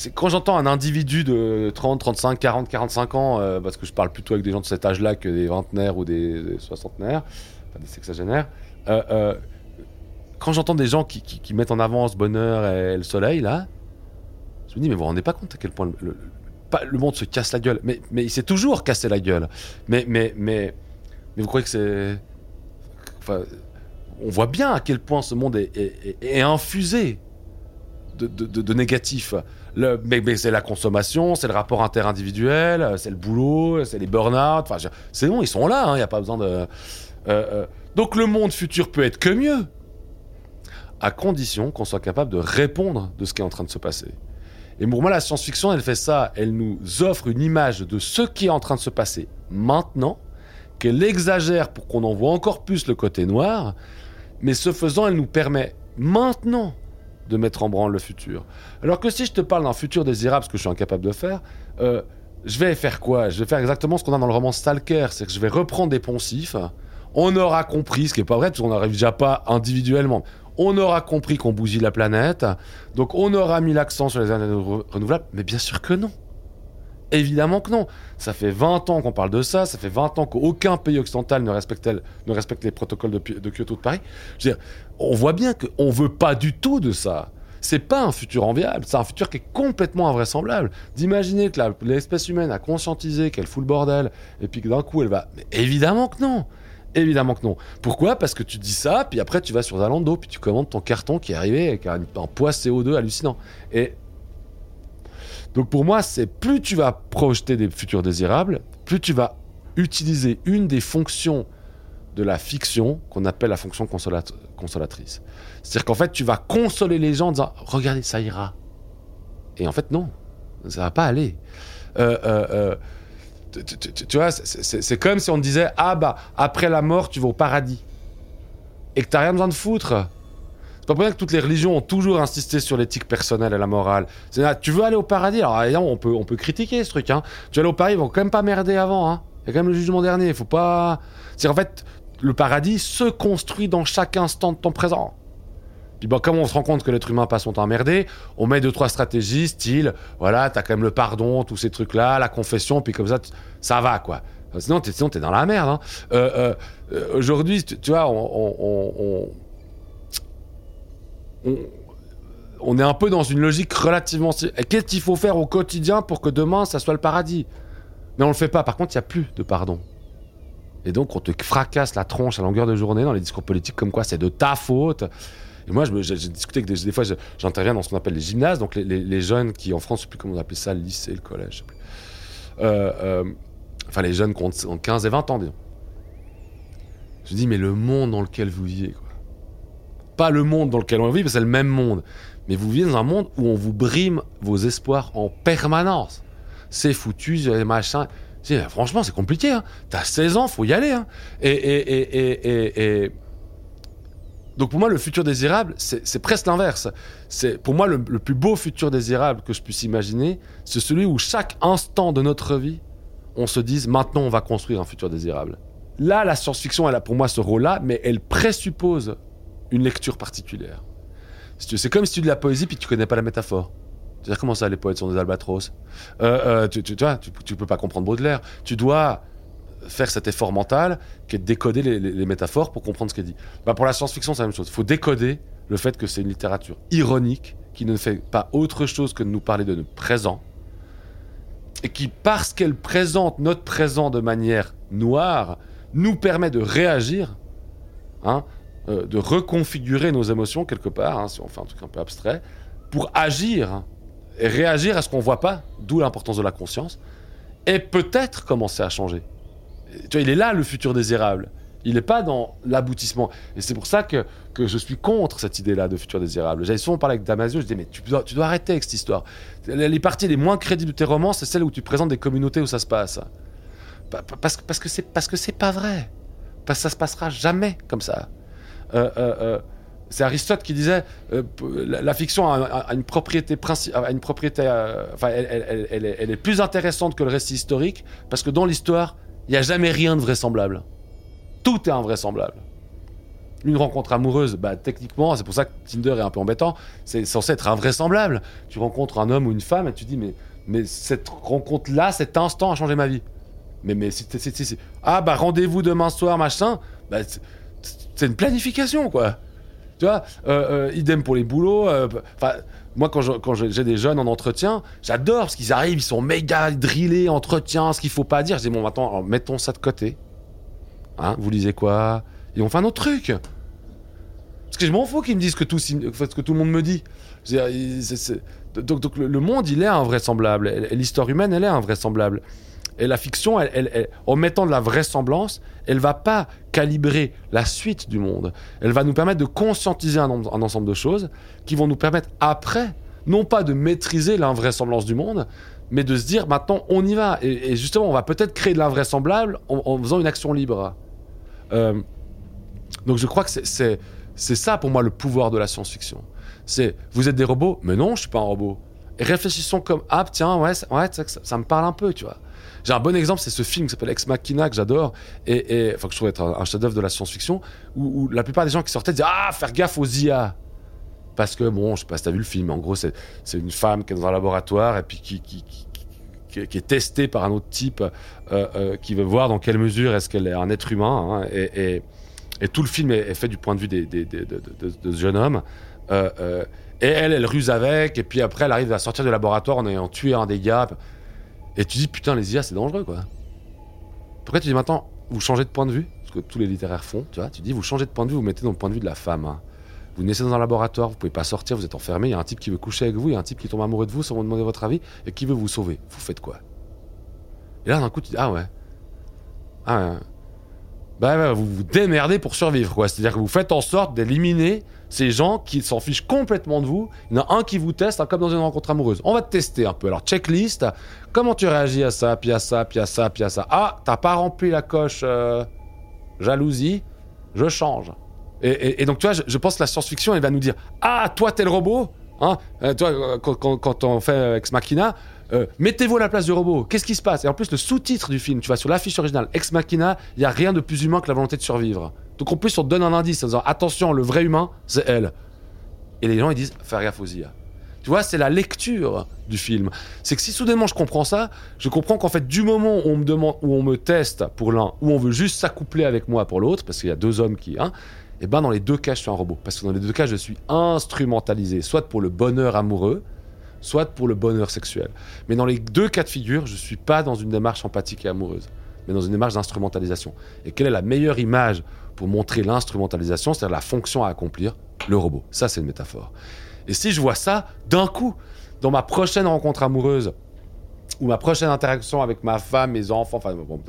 C'est quand j'entends un individu de 30, 35, 40, 45 ans, euh, parce que je parle plutôt avec des gens de cet âge-là que des vingtenaires ou des, soixantenaires, enfin des sexagénaires. Euh, euh, quand j'entends des gens qui, mettent en avant ce bonheur et le soleil, là, je me dis, mais vous vous rendez pas compte à quel point le, le monde se casse la gueule. Mais, mais il s'est toujours cassé la gueule. Mais, mais, mais, mais vous croyez que c'est. On voit bien à quel point ce monde est, infusé de, de, négatif. Mais, c'est la consommation, c'est le rapport interindividuel, c'est le boulot, c'est les burn-out. C'est bon, ils sont là, il hein, n'y a pas besoin de. Euh, euh, donc le monde futur peut être que mieux, à condition qu'on soit capable de répondre de ce qui est en train de se passer. Et pour moi, la science-fiction, elle fait ça. Elle nous offre une image de ce qui est en train de se passer maintenant, qu'elle exagère pour qu'on en voit encore plus le côté noir. Mais ce faisant, elle nous permet maintenant de mettre en branle le futur. Alors que si je te parle d'un futur désirable, ce que je suis incapable de faire, euh, je vais faire quoi? Je vais faire exactement ce qu'on a dans le roman Stalker, c'est que je vais reprendre des poncifs. On aura compris, ce qui n'est pas vrai, parce qu'on n'arrive déjà pas individuellement. on aura compris qu'on bousille la planète, donc on aura mis l'accent sur les énergies re- renouvelables, mais bien sûr que non. Évidemment que non. Ça fait 20 ans qu'on parle de ça, ça fait 20 ans qu'aucun pays occidental ne respecte, les protocoles de, de Kyoto de Paris. Je veux dire, on voit bien qu'on veut pas du tout de ça. C'est pas un futur enviable, c'est un futur qui est complètement invraisemblable. D'imaginer que l'espèce humaine a conscientisé qu'elle fout le bordel et puis que d'un coup elle va. Mais évidemment que non! Évidemment que non. Pourquoi? Parce que tu dis ça, puis après tu vas sur Zalando, puis tu commandes ton carton qui est arrivé avec un, un poids CO2 hallucinant. Et donc pour moi, c'est plus tu vas projeter des futurs désirables, plus tu vas utiliser une des fonctions de la fiction qu'on appelle la fonction consolat- consolatrice. C'est-à-dire qu'en fait, tu vas consoler les gens en disant Regardez, ça ira. Et en fait, non, ça va pas aller. Euh, euh, euh, tu, vois, c'est- comme si on disait Ah bah, après la mort, tu vas au paradis. Et que t'as rien besoin de foutre. C'est pas pour rien que toutes les religions ont toujours insisté sur l'éthique personnelle et la morale. Là, tu veux aller au paradis? Alors on peut, on peut critiquer ce truc. Hein. Tu veux aller au paradis, ils vont quand même pas merder avant. Hein. Il y a quand même le jugement dernier. Il faut pas. C'est en fait, le paradis se construit dans chaque instant de ton présent. Puis bon, comme on se rend compte que l'être humain passe son temps merder, on met deux trois stratégies, style, voilà, t'as quand même le pardon, tous ces trucs-là, la confession, puis comme ça, ça va quoi. Sinon, t'es, sinon, t'es dans la merde. hein. Euh, euh, euh, aujourd'hui, tu, vois, on, est un peu dans une logique relativement. Et Qu'est-ce qu'il faut faire au quotidien pour que demain, ça soit le paradis? Mais on le fait pas. Par contre, il n'y a plus de pardon. Et donc, on te fracasse la tronche à longueur de journée dans les discours politiques comme quoi c'est de ta faute. Et moi, j'ai discuté avec des, fois, j'interviens dans ce qu'on appelle les gymnases, donc les, jeunes qui, en France, je sais plus comment on appelle ça, le lycée, le collège, je sais plus. Euh, euh, enfin, les jeunes qui ont, ont 15 et 20 ans, disons. Je dis, mais le monde dans lequel vous vivez, quoi. Pas le monde dans lequel on vit, parce que c'est le même monde. Mais vous vivez dans un monde où on vous brime vos espoirs en permanence. C'est foutu, dis, franchement, c'est compliqué. Hein. T'as 16 ans, faut y aller. Hein. Et, et, et, Donc pour moi, le futur désirable, c'est presque l'inverse. C'est Pour moi, le, plus beau futur désirable que je puisse imaginer, c'est celui où chaque instant de notre vie, on se dise, maintenant, on va construire un futur désirable. Là, la science-fiction, elle a pour moi ce rôle-là, mais elle présuppose une lecture particulière. C'est comme si tu de la poésie puis que tu connais pas la métaphore. Tu veux dire comment ça, les poètes sont des albatros? Euh, euh, tu, vois, tu, tu peux pas comprendre Baudelaire. Tu dois faire cet effort mental qui est de décoder les, métaphores pour comprendre ce qu'elle dit. Bah, pour la science-fiction, c'est la même chose. Il faut décoder le fait que c'est une littérature ironique qui ne fait pas autre chose que de nous parler de notre présent et qui, parce qu'elle présente notre présent de manière noire, nous permet de réagir, hein, euh, de reconfigurer nos émotions quelque part, hein, si on fait un truc un peu abstrait, pour agir réagir à ce qu'on voit pas, d'où l'importance de la conscience, et peut-être commencer à changer. Tu vois, il est là le futur désirable. Il n'est pas dans l'aboutissement. Et c'est pour ça que, que je suis contre cette idée-là de futur désirable. J'avais souvent parlé avec Damasio, je disais, mais tu dois, tu dois arrêter avec cette histoire. Les parties les moins crédibles de tes romans, c'est celles où tu présentes des communautés où ça se passe. Pa- pa- Parce, parce que c'est pas vrai. Parce que ça se passera jamais comme ça. Euh, euh, euh, c'est Aristote qui disait euh, la, fiction a, une propriété a une propriété elle, est, plus intéressante que le récit historique parce que dans l'histoire il n'y a jamais rien de vraisemblable. Tout est invraisemblable. Une rencontre amoureuse bah techniquement c'est pour ça que Tinder est un peu embêtant c'est censé être invraisemblable. Tu rencontres un homme ou une femme et tu dis mais mais cette rencontre là cet instant a changé ma vie. Mais mais c'est- c'est- ah bah rendez-vous demain soir machin bah, c'est une planification quoi tu vois, euh, euh, idem pour les boulots. euh, Enfin, moi, quand j'ai des jeunes en entretien, j'adore parce qu'ils arrivent, ils sont méga drillés, entretien, ce qu'il faut pas dire. Je dis, bon, maintenant, alors, mettons ça de côté. Hein, vous lisez quoi? Et on fait un autre truc. Parce que je m'en fous qu'ils me disent que tout, que tout le monde me dit. Donc, donc le, monde, il est invraisemblable. L'histoire humaine, elle est invraisemblable. Et la fiction, en mettant de la vraisemblance, elle va pas calibrer la suite du monde. Elle va nous permettre de conscientiser un, ensemble de choses qui vont nous permettre après, non pas de maîtriser l'invraisemblance du monde, mais de se dire maintenant on y va. Et, justement, on va peut-être créer de l'invraisemblable en, faisant une action libre. Euh, donc je crois que c'est- ça pour moi le pouvoir de la science-fiction. C'est vous êtes des robots, mais non, je suis pas un robot. Et réfléchissons comme ah tiens ouais ouais, ça me parle un peu, tu vois. J'ai un bon exemple, c'est ce film qui s'appelle Ex Machina que j'adore et, enfin que je trouve être un, chef-d'œuvre de la science-fiction où, la plupart des gens qui sortaient disaient ah faire gaffe aux IA parce que bon, je sais pas si t'as vu le film, en gros c'est une femme qui est dans un laboratoire et puis qui est testée par un autre type euh, euh, qui veut voir dans quelle mesure est-ce qu'elle est un être humain hein, et, tout le film est, fait du point de vue de, ce jeune homme. Euh, et elle, elle ruse avec, et puis après, elle arrive à sortir du laboratoire en ayant tué un des gars. Et tu dis, putain, les IA, c'est dangereux, quoi. Pourquoi tu dis maintenant, vous changez de point de vue? Ce que tous les littéraires font, tu vois. Tu dis, vous changez de point de vue, vous mettez dans le point de vue de la femme. hein. Vous naissez dans un laboratoire, vous pouvez pas sortir, vous êtes enfermé, il y a un type qui veut coucher avec vous, il y a un type qui tombe amoureux de vous sans vous demander votre avis, et qui veut vous sauver. Vous faites quoi? Et là, d'un coup, tu dis, ah ouais. Ah ouais. Bah ouais, vous vous démerdez pour survivre, quoi. C'est-à-dire que vous faites en sorte d'éliminer ces gens qui s'en fichent complètement de vous. Il y en a un qui vous teste, hein, comme dans une rencontre amoureuse. On va te tester un peu. Alors, checklist, comment tu réagis à ça, puis à ça, puis à ça, puis à ça? Ah, t'as pas rempli la coche euh, jalousie, je change. Et, donc, tu vois, je, pense que la science-fiction, elle va nous dire Ah, toi, t'es le robot hein Euh, Toi, euh, quand, on fait Ex Machina, mettez-vous à la place du robot. Qu'est-ce qui se passe? Et en plus, le sous-titre du film, tu vas sur l'affiche originale, Ex Machina, il y a rien de plus humain que la volonté de survivre. Donc en plus, on te donne un indice en disant attention, le vrai humain, c'est elle. Et les gens ils disent faire gaffe aux IA. Tu vois, c'est la lecture du film. C'est que si soudainement je comprends ça, je comprends qu'en fait, du moment où on me demande, où on me teste pour l'un, où on veut juste s'accoupler avec moi pour l'autre, parce qu'il y a deux hommes qui, hein, et ben dans les deux cas, je suis un robot. Parce que dans les deux cas, je suis instrumentalisé, soit pour le bonheur amoureux, soit pour le bonheur sexuel. Mais dans les deux cas de figure, je suis pas dans une démarche empathique et amoureuse, mais dans une démarche d'instrumentalisation. Et quelle est la meilleure image pour montrer l'instrumentalisation, c'est-à-dire la fonction à accomplir, le robot. Ça, c'est une métaphore. Et si je vois ça, d'un coup, dans ma prochaine rencontre amoureuse, ou ma prochaine interaction avec ma femme, mes enfants, enfin, bon,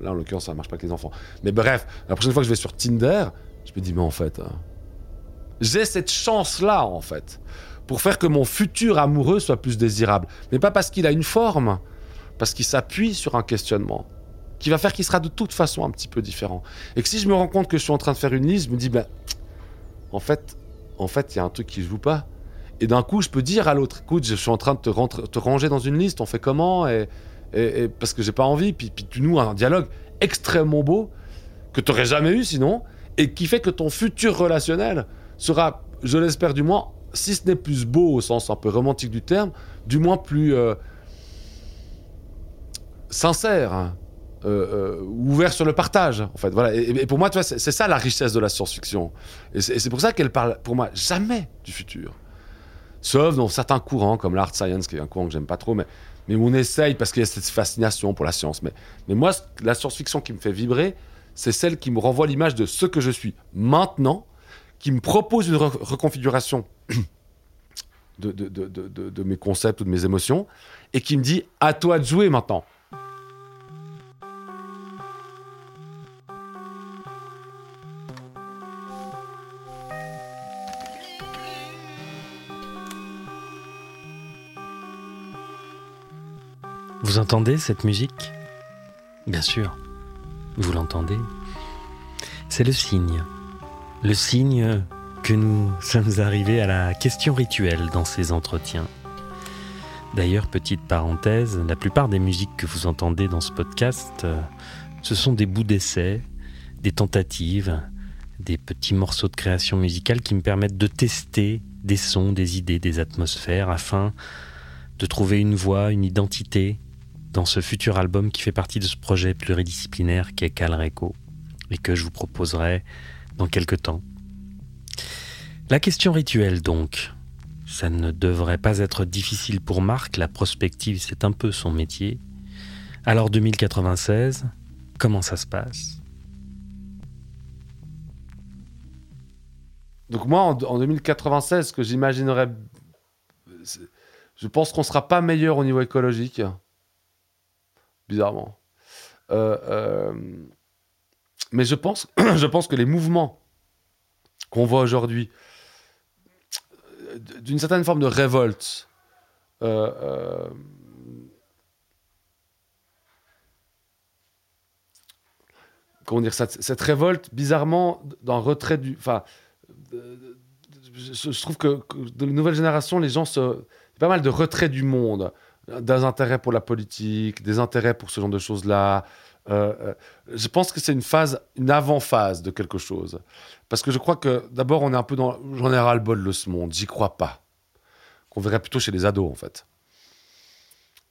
là, en l'occurrence, ça marche pas avec les enfants. Mais bref, la prochaine fois que je vais sur Tinder, je me dis, mais en fait, euh, j'ai cette chance-là, en fait, pour faire que mon futur amoureux soit plus désirable. Mais pas parce qu'il a une forme, parce qu'il s'appuie sur un questionnement qui va faire qu'il sera de toute façon un petit peu différent. Et que si je me rends compte que je suis en train de faire une liste, je me dis, ben, en fait, en fait, il y a un truc qui joue pas. Et d'un coup, je peux dire à l'autre, écoute, je suis en train de te, rentre- te ranger dans une liste, on fait comment et, parce que j'ai pas envie. Puis, puis tu noues un dialogue extrêmement beau que tu n'aurais jamais eu sinon, et qui fait que ton futur relationnel sera, je l'espère du moins, si ce n'est plus beau au sens un peu romantique du terme, du moins plus euh, sincère. Euh, euh, ouvert sur le partage, en fait. Voilà. Et, pour moi, c'est ça la richesse de la science-fiction. Et c'est pour ça qu'elle parle, pour moi, jamais du futur. Sauf dans certains courants, comme l'art science, qui est un courant que j'aime pas trop, mais, mais on essaye parce qu'il y a cette fascination pour la science. Mais, mais moi, la science-fiction qui me fait vibrer, c'est celle qui me renvoie l'image de ce que je suis maintenant, qui me propose une re- reconfiguration de, de, de- de mes concepts ou de mes émotions, et qui me dit à toi de jouer maintenant. Vous entendez cette musique? Bien sûr, vous l'entendez? C'est le signe. Le signe que nous sommes arrivés à la question rituelle dans ces entretiens. D'ailleurs, petite parenthèse, la plupart des musiques que vous entendez dans ce podcast, euh, ce sont des bouts d'essai, des tentatives, des petits morceaux de création musicale qui me permettent de tester des sons, des idées, des atmosphères afin de trouver une voix, une identité dans ce futur album qui fait partie de ce projet pluridisciplinaire qu'est Calreco et que je vous proposerai dans quelques temps. La question rituelle donc. Ça ne devrait pas être difficile pour Marc, la prospective c'est un peu son métier. Alors 2096, comment ça se passe? Donc moi, en, en 2096, ce que j'imaginerais, je pense qu'on sera pas meilleur au niveau écologique, bizarrement. Euh, euh, mais je pense, je pense que les mouvements qu'on voit aujourd'hui, d'une certaine forme de révolte, euh, comment dire cette révolte, bizarrement, d'un retrait du, enfin je, trouve que, de la nouvelle génération, les gens se. Il pas mal de retrait du monde. Des intérêts pour la politique, des intérêts pour ce genre de choses-là. Euh, euh, je pense que c'est une phase, une avant-phase de quelque chose. Parce que je crois que d'abord, on est un peu dans. J'en ai ras-le-bol de ce monde, j'y crois pas. Qu'on verrait plutôt chez les ados, en fait.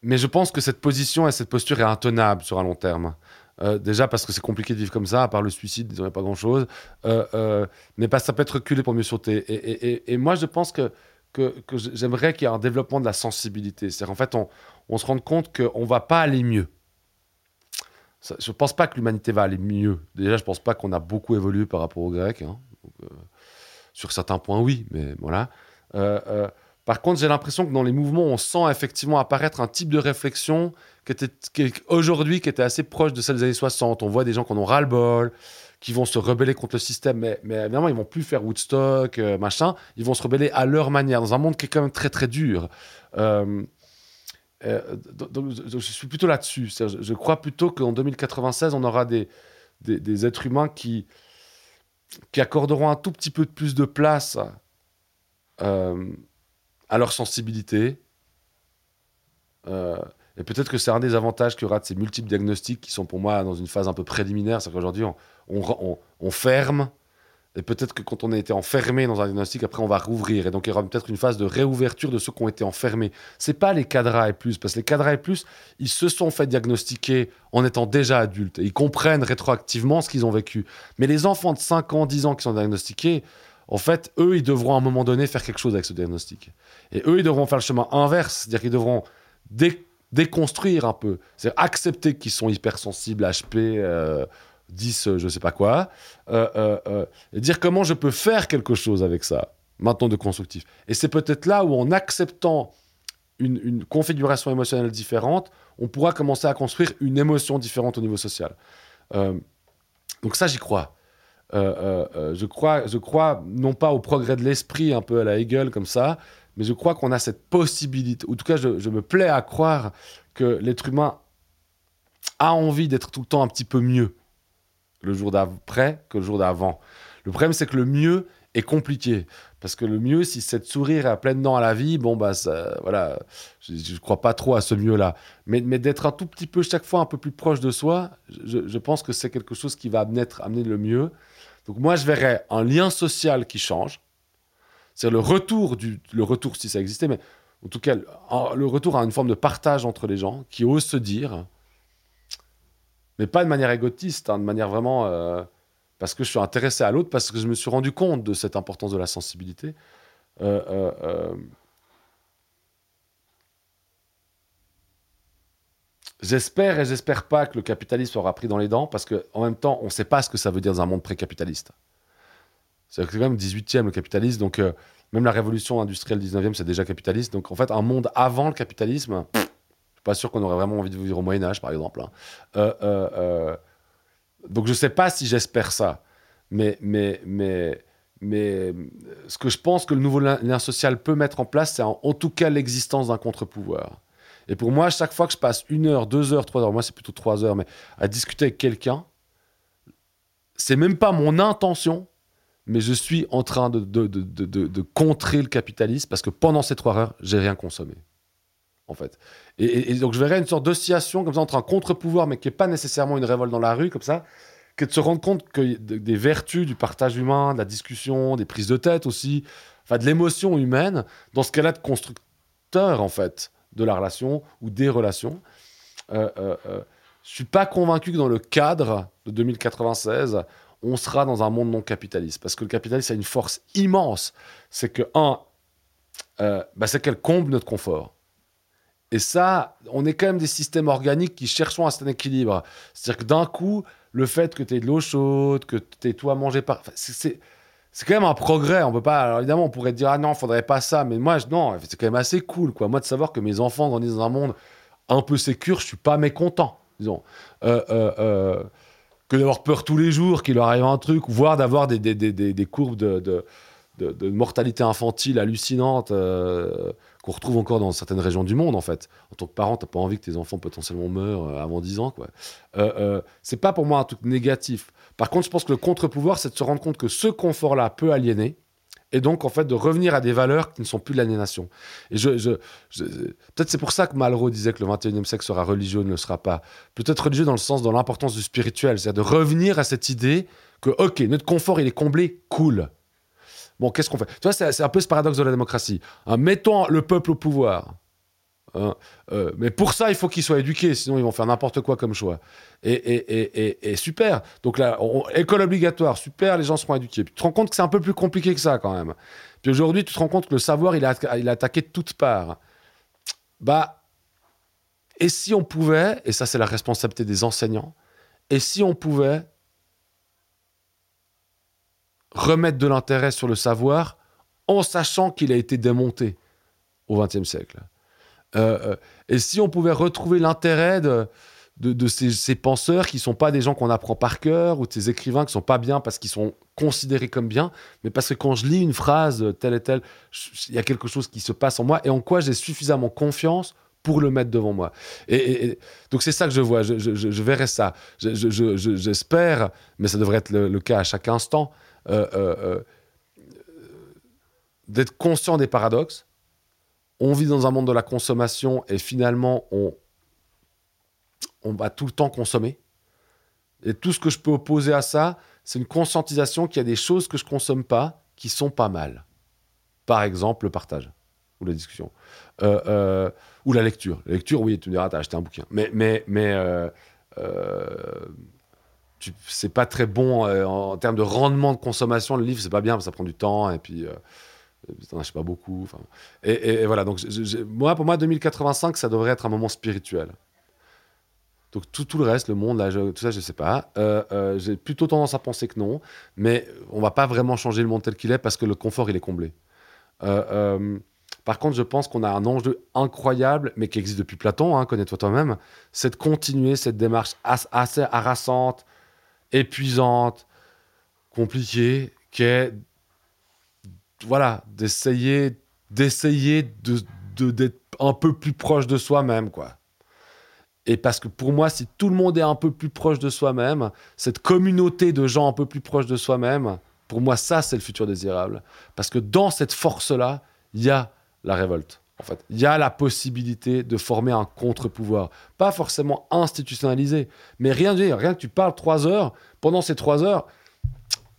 Mais je pense que cette position et cette posture est intenable sur un long terme. Euh, déjà parce que c'est compliqué de vivre comme ça, à part le suicide, il n'y pas grand-chose. mais parce que ça peut être reculé pour mieux sauter. Et moi, je pense que que, j'aimerais qu'il y ait un développement de la sensibilité. C'est-à-dire, en fait, on, se rend compte qu'on ne va pas aller mieux. je ne pense pas que l'humanité va aller mieux. Déjà, je ne pense pas qu'on a beaucoup évolué par rapport aux Grecs. Hein. Euh, sur certains points, oui, mais voilà. Euh, euh, par contre, j'ai l'impression que dans les mouvements, on sent effectivement apparaître un type de réflexion qui était aujourd'hui qui était assez proche de celle des années 60. On voit des gens qui en ras-le-bol, qui vont se rebeller contre le système, mais, mais évidemment, ils vont plus faire Woodstock, euh, machin. Ils vont se rebeller à leur manière, dans un monde qui est quand même très, très dur. Euh, euh, je suis plutôt là-dessus. Je, crois plutôt qu'en 2096, on aura des, des, êtres humains qui, qui accorderont un tout petit peu plus de place à leur sensibilité. Et peut-être que c'est un des avantages qu'il y aura de ces multiples diagnostics qui sont pour moi dans une phase un peu préliminaire. C'est qu'aujourd'hui, on, ferme. Et peut-être que quand on a été enfermé dans un diagnostic, après on va rouvrir. Et donc il y aura peut-être une phase de réouverture de ceux qui ont été enfermés. C'est pas les cadres et plus, parce que les cadres et plus, ils se sont fait diagnostiquer en étant déjà adultes. ils comprennent rétroactivement ce qu'ils ont vécu. Mais les enfants de 5 ans, 10 ans qui sont diagnostiqués, en fait, eux, ils devront à un moment donné faire quelque chose avec ce diagnostic. Et eux, ils devront faire le chemin inverse, c'est-à-dire qu'ils devront déconstruire un peu, c'est-à-dire accepter qu'ils sont hypersensibles, HP. Euh, 10 euh, je sais pas quoi, euh, et dire comment je peux faire quelque chose avec ça, maintenant de constructif. Et c'est peut-être là où, en acceptant une, configuration émotionnelle différente, on pourra commencer à construire une émotion différente au niveau social. donc ça, j'y crois. je crois. Je crois non pas au progrès de l'esprit, un peu à la Hegel comme ça, mais je crois qu'on a cette possibilité, en tout cas, je, me plais à croire que l'être humain a envie d'être tout le temps un petit peu mieux le jour d'après que le jour d'avant. Le problème, c'est que le mieux est compliqué. Parce que le mieux, si c'est de sourire à plein dents à la vie, bon, bah, voilà, je ne crois pas trop à ce mieux-là. Mais, d'être un tout petit peu, chaque fois, un peu plus proche de soi, je, pense que c'est quelque chose qui va amener le mieux. Donc, moi, je verrais un lien social qui change. C'est le retour, du, le retour, si ça existait, mais en tout cas, le retour à une forme de partage entre les gens qui osent se dire mais pas de manière égotiste, hein, de manière vraiment euh, parce que je suis intéressé à l'autre, parce que je me suis rendu compte de cette importance de la sensibilité. Euh, euh, j'espère et j'espère pas que le capitalisme aura pris dans les dents, parce qu'en même temps, on ne sait pas ce que ça veut dire dans un monde pré-capitaliste. C'est quand même 18e le capitalisme, donc même la révolution industrielle 19e, c'est déjà capitaliste. Donc en fait, un monde avant le capitalisme pas sûr qu'on aurait vraiment envie de vivre au Moyen Âge, par exemple. Hein. Euh, euh, euh, donc je sais pas si j'espère ça, mais, mais, mais, mais ce que je pense que le nouveau lien social peut mettre en place, c'est en, tout cas l'existence d'un contre-pouvoir. Et pour moi, chaque fois que je passe une heure, deux heures, trois heures, moi c'est plutôt trois heures, mais à discuter avec quelqu'un, c'est même pas mon intention, mais je suis en train de, de, de, de, contrer le capitalisme parce que pendant ces trois heures, j'ai rien consommé en fait. Et, donc je verrais une sorte d'oscillation comme ça entre un contre-pouvoir, mais qui n'est pas nécessairement une révolte dans la rue, comme ça, que de se rendre compte que des vertus du partage humain, de la discussion, des prises de tête aussi, enfin de l'émotion humaine, dans ce cas-là de constructeur, en fait, de la relation ou des relations. Euh, euh, euh, je suis pas convaincu que dans le cadre de 2096, on sera dans un monde non capitaliste. Parce que le capitalisme a une force immense. C'est que, un, euh, bah, c'est qu'elle comble notre confort. Et ça, on est quand même des systèmes organiques qui cherchent à cet équilibre. C'est-à-dire que d'un coup, le fait que tu aies de l'eau chaude, que tu aies tout à manger par. c'est, c'est quand même un progrès. On peut pas. Alors évidemment, on pourrait dire ah non, faudrait pas ça. Mais moi, non, c'est quand même assez cool, quoi. Moi, de savoir que mes enfants grandissent dans un monde un peu sécure, je suis pas mécontent, disons. Euh, euh, que d'avoir peur tous les jours qu'il leur arrive un truc, voire d'avoir des, des, des, des courbes de, de, mortalité infantile hallucinantes qu'on retrouve encore dans certaines régions du monde, en fait. En tant que parent, t'as pas envie que tes enfants potentiellement meurent euh, avant 10 ans, quoi. Euh, euh, c'est pas pour moi un truc négatif. Par contre, je pense que le contre-pouvoir, c'est de se rendre compte que ce confort-là peut aliéner Et donc, en fait, de revenir à des valeurs qui ne sont plus de l'aliénation. Et je, peut-être c'est pour ça que Malraux disait que le 21e siècle sera religieux ne le sera pas. Peut-être religieux dans le sens, dans l'importance du spirituel, c'est-à-dire de revenir à cette idée que, OK, notre confort, il est comblé, cool. Bon, qu'est-ce qu'on fait? Tu vois, c'est c'est un peu ce paradoxe de la démocratie. Hein, mettons le peuple au pouvoir. Hein, euh, mais pour ça, il faut qu'ils soient éduqués, sinon ils vont faire n'importe quoi comme choix. Et, super. Donc là, école obligatoire, super, les gens seront éduqués. Tu te rends compte que c'est un peu plus compliqué que ça quand même. Puis aujourd'hui, tu te rends compte que le savoir, il est attaqué de toutes parts. Bah, et si on pouvait, et ça c'est la responsabilité des enseignants, et si on pouvait remettre de l'intérêt sur le savoir en sachant qu'il a été démonté au XXe siècle? Euh, euh, et si on pouvait retrouver l'intérêt de, ces, penseurs qui sont pas des gens qu'on apprend par cœur ou de ces écrivains qui sont pas bien parce qu'ils sont considérés comme bien, mais parce que quand je lis une phrase telle et telle, il y a quelque chose qui se passe en moi et en quoi j'ai suffisamment confiance pour le mettre devant moi. Et, donc c'est ça que je vois, je, verrai ça. Je- je- je- je- J'espère, mais ça devrait être le, cas à chaque instant, euh, d'être conscient des paradoxes. On vit dans un monde de la consommation et finalement on, on va tout le temps consommer. Et tout ce que je peux opposer à ça, c'est une conscientisation qu'il y a des choses que je consomme pas qui sont pas mal. Par exemple, le partage ou la discussion. Euh, euh, ou la lecture. La lecture, oui, tu me diras, t'as acheté un bouquin. Mais, mais, mais euh, c'est pas très bon en, en termes de rendement de consommation. Le livre, c'est pas bien, parce que ça prend du temps et puis euh, t'en achètes pas beaucoup. Et, voilà, donc je- je- moi, pour moi, 2085, ça devrait être un moment spirituel. Donc tout, le reste, le monde, je- tout ça, je sais pas. Euh, euh, J'ai plutôt tendance à penser que non, mais on va pas vraiment changer le monde tel qu'il est parce que le confort, il est comblé. Euh, par contre, je pense qu'on a un enjeu incroyable, mais qui existe depuis Platon, hein, connais-toi toi-même, c'est de continuer cette démarche as- assez harassante, épuisante, compliquée, qui est, voilà, d'essayer, d'essayer de, d'être un peu plus proche de soi-même, quoi. Et parce que pour moi, si tout le monde est un peu plus proche de soi-même, cette communauté de gens un peu plus proches de soi-même, pour moi, ça, c'est le futur désirable. Parce que dans cette force-là, il y a la révolte. En fait, il y a la possibilité de former un contre-pouvoir. Pas forcément institutionnalisé, mais rien de. Rien que tu parles trois heures, pendant ces trois heures,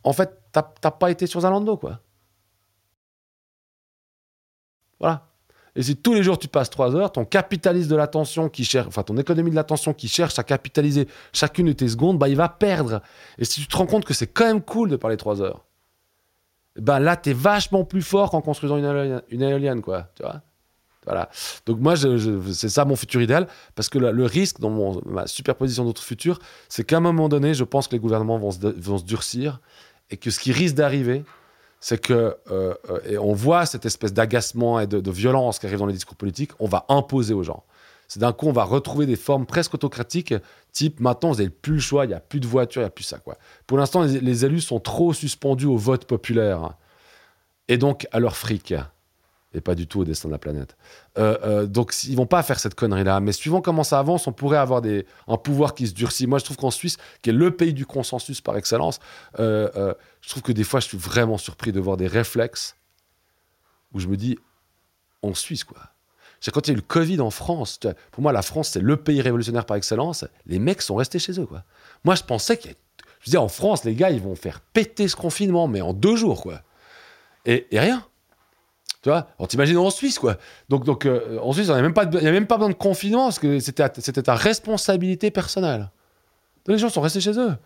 en fait, t'as pas été sur Zalando, quoi. Voilà. Et si tous les jours tu passes trois heures, ton capitaliste de l'attention qui cherche, enfin ton économie de l'attention qui cherche à capitaliser chacune de tes secondes, bah il va perdre. Et si tu te rends compte que c'est quand même cool de parler trois heures, ben là t'es vachement plus fort qu'en construisant une éolienne, quoi. Tu vois Voilà. Donc moi, c'est ça mon futur idéal, parce que le, risque dans ma superposition d'autres futurs, c'est qu'à un moment donné, je pense que les gouvernements vont se durcir et que ce qui risque d'arriver, c'est que, euh, euh, et on voit cette espèce d'agacement et de, violence qui arrive dans les discours politiques, on va imposer aux gens. C'est d'un coup, on va retrouver des formes presque autocratiques, type maintenant, vous n'avez plus le choix, il n'y a plus de voiture, il n'y a plus ça. Quoi. Pour l'instant, les, les élus sont trop suspendus au vote populaire et donc à leur fric, et pas du tout au destin de la planète. Euh, euh, donc, ils vont pas faire cette connerie-là. Mais suivant comment ça avance, on pourrait avoir des, un pouvoir qui se durcit. Moi, je trouve qu'en Suisse, qui est le pays du consensus par excellence, euh, je trouve que des fois, je suis vraiment surpris de voir des réflexes où je me dis, en Suisse, quoi. C'est quand il y a eu le Covid en France. Pour moi, la France, c'est le pays révolutionnaire par excellence. Les mecs sont restés chez eux, quoi. Moi, je pensais que, je disais, en France, les gars, ils vont faire péter ce confinement, mais en deux jours, quoi. Et rien. Tu vois Alors t'imagines en Suisse, quoi. Donc, donc euh, en Suisse, il n'y a, même pas besoin de confinement, parce que c'était c'était ta responsabilité personnelle. Les gens sont restés chez eux.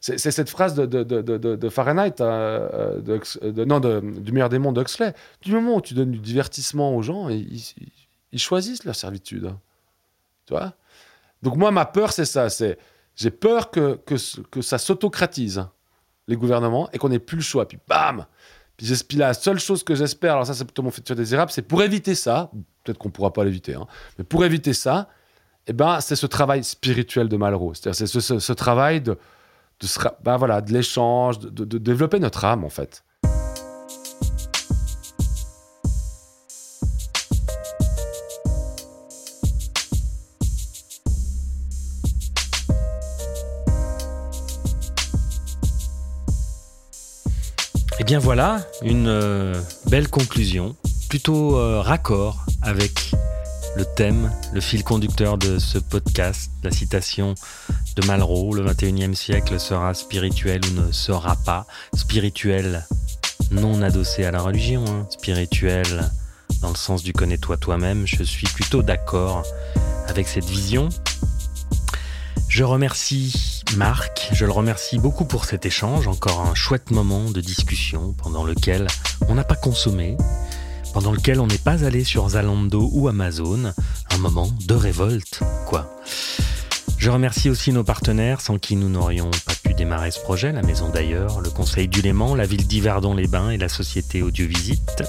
C'est cette phrase de, de, de, de- Fahrenheit, euh, euh, de- non, du meilleur des mondes d'Huxley. Du moment où tu donnes du divertissement aux gens, ils, choisissent leur servitude. Tu vois? Donc moi, ma peur, c'est ça. C'est J'ai peur que, que, que ça s'autocratise, les gouvernements, et qu'on n'ait plus le choix. Puis bam puis, la seule chose que j'espère, alors ça c'est plutôt mon futur désirable, c'est pour éviter ça, peut-être qu'on pourra pas l'éviter, hein, mais pour éviter ça, eh ben, c'est ce travail spirituel de Malraux. C'est-à-dire c'est ce, travail de, de, ben voilà, de l'échange, de développer notre âme en fait. Et bien voilà, une euh, belle conclusion, plutôt euh, raccord avec le thème, le fil conducteur de ce podcast, la citation de Malraux, le 21e siècle sera spirituel ou ne sera pas spirituel, non adossé à la religion, hein. spirituel dans le sens du connais-toi toi-même, je suis plutôt d'accord avec cette vision. Je remercie Marc, je le remercie beaucoup pour cet échange, encore un chouette moment de discussion pendant lequel on n'a pas consommé, pendant lequel on n'est pas allé sur Zalando ou Amazon, un moment de révolte, quoi. Je remercie aussi nos partenaires sans qui nous n'aurions pas pu démarrer ce projet, la Maison d'ailleurs, le Conseil du Léman, la ville d'Yverdon-les-Bains et la société Audiovisite.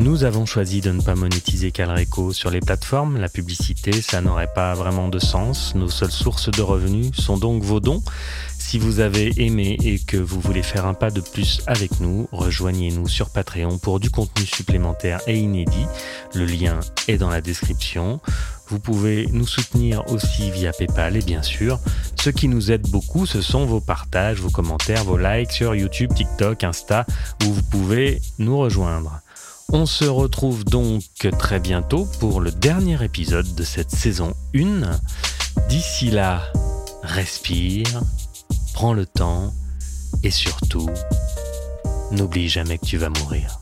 Nous avons choisi de ne pas monétiser Calreco sur les plateformes. La publicité, ça n'aurait pas vraiment de sens. Nos seules sources de revenus sont donc vos dons. Si vous avez aimé et que vous voulez faire un pas de plus avec nous, rejoignez-nous sur Patreon pour du contenu supplémentaire et inédit. Le lien est dans la description. Vous pouvez nous soutenir aussi via PayPal et bien sûr, ce qui nous aide beaucoup, ce sont vos partages, vos commentaires, vos likes sur YouTube, TikTok, Insta, où vous pouvez nous rejoindre. On se retrouve donc très bientôt pour le dernier épisode de cette saison 1. D'ici là, respire, prends le temps et surtout, n'oublie jamais que tu vas mourir.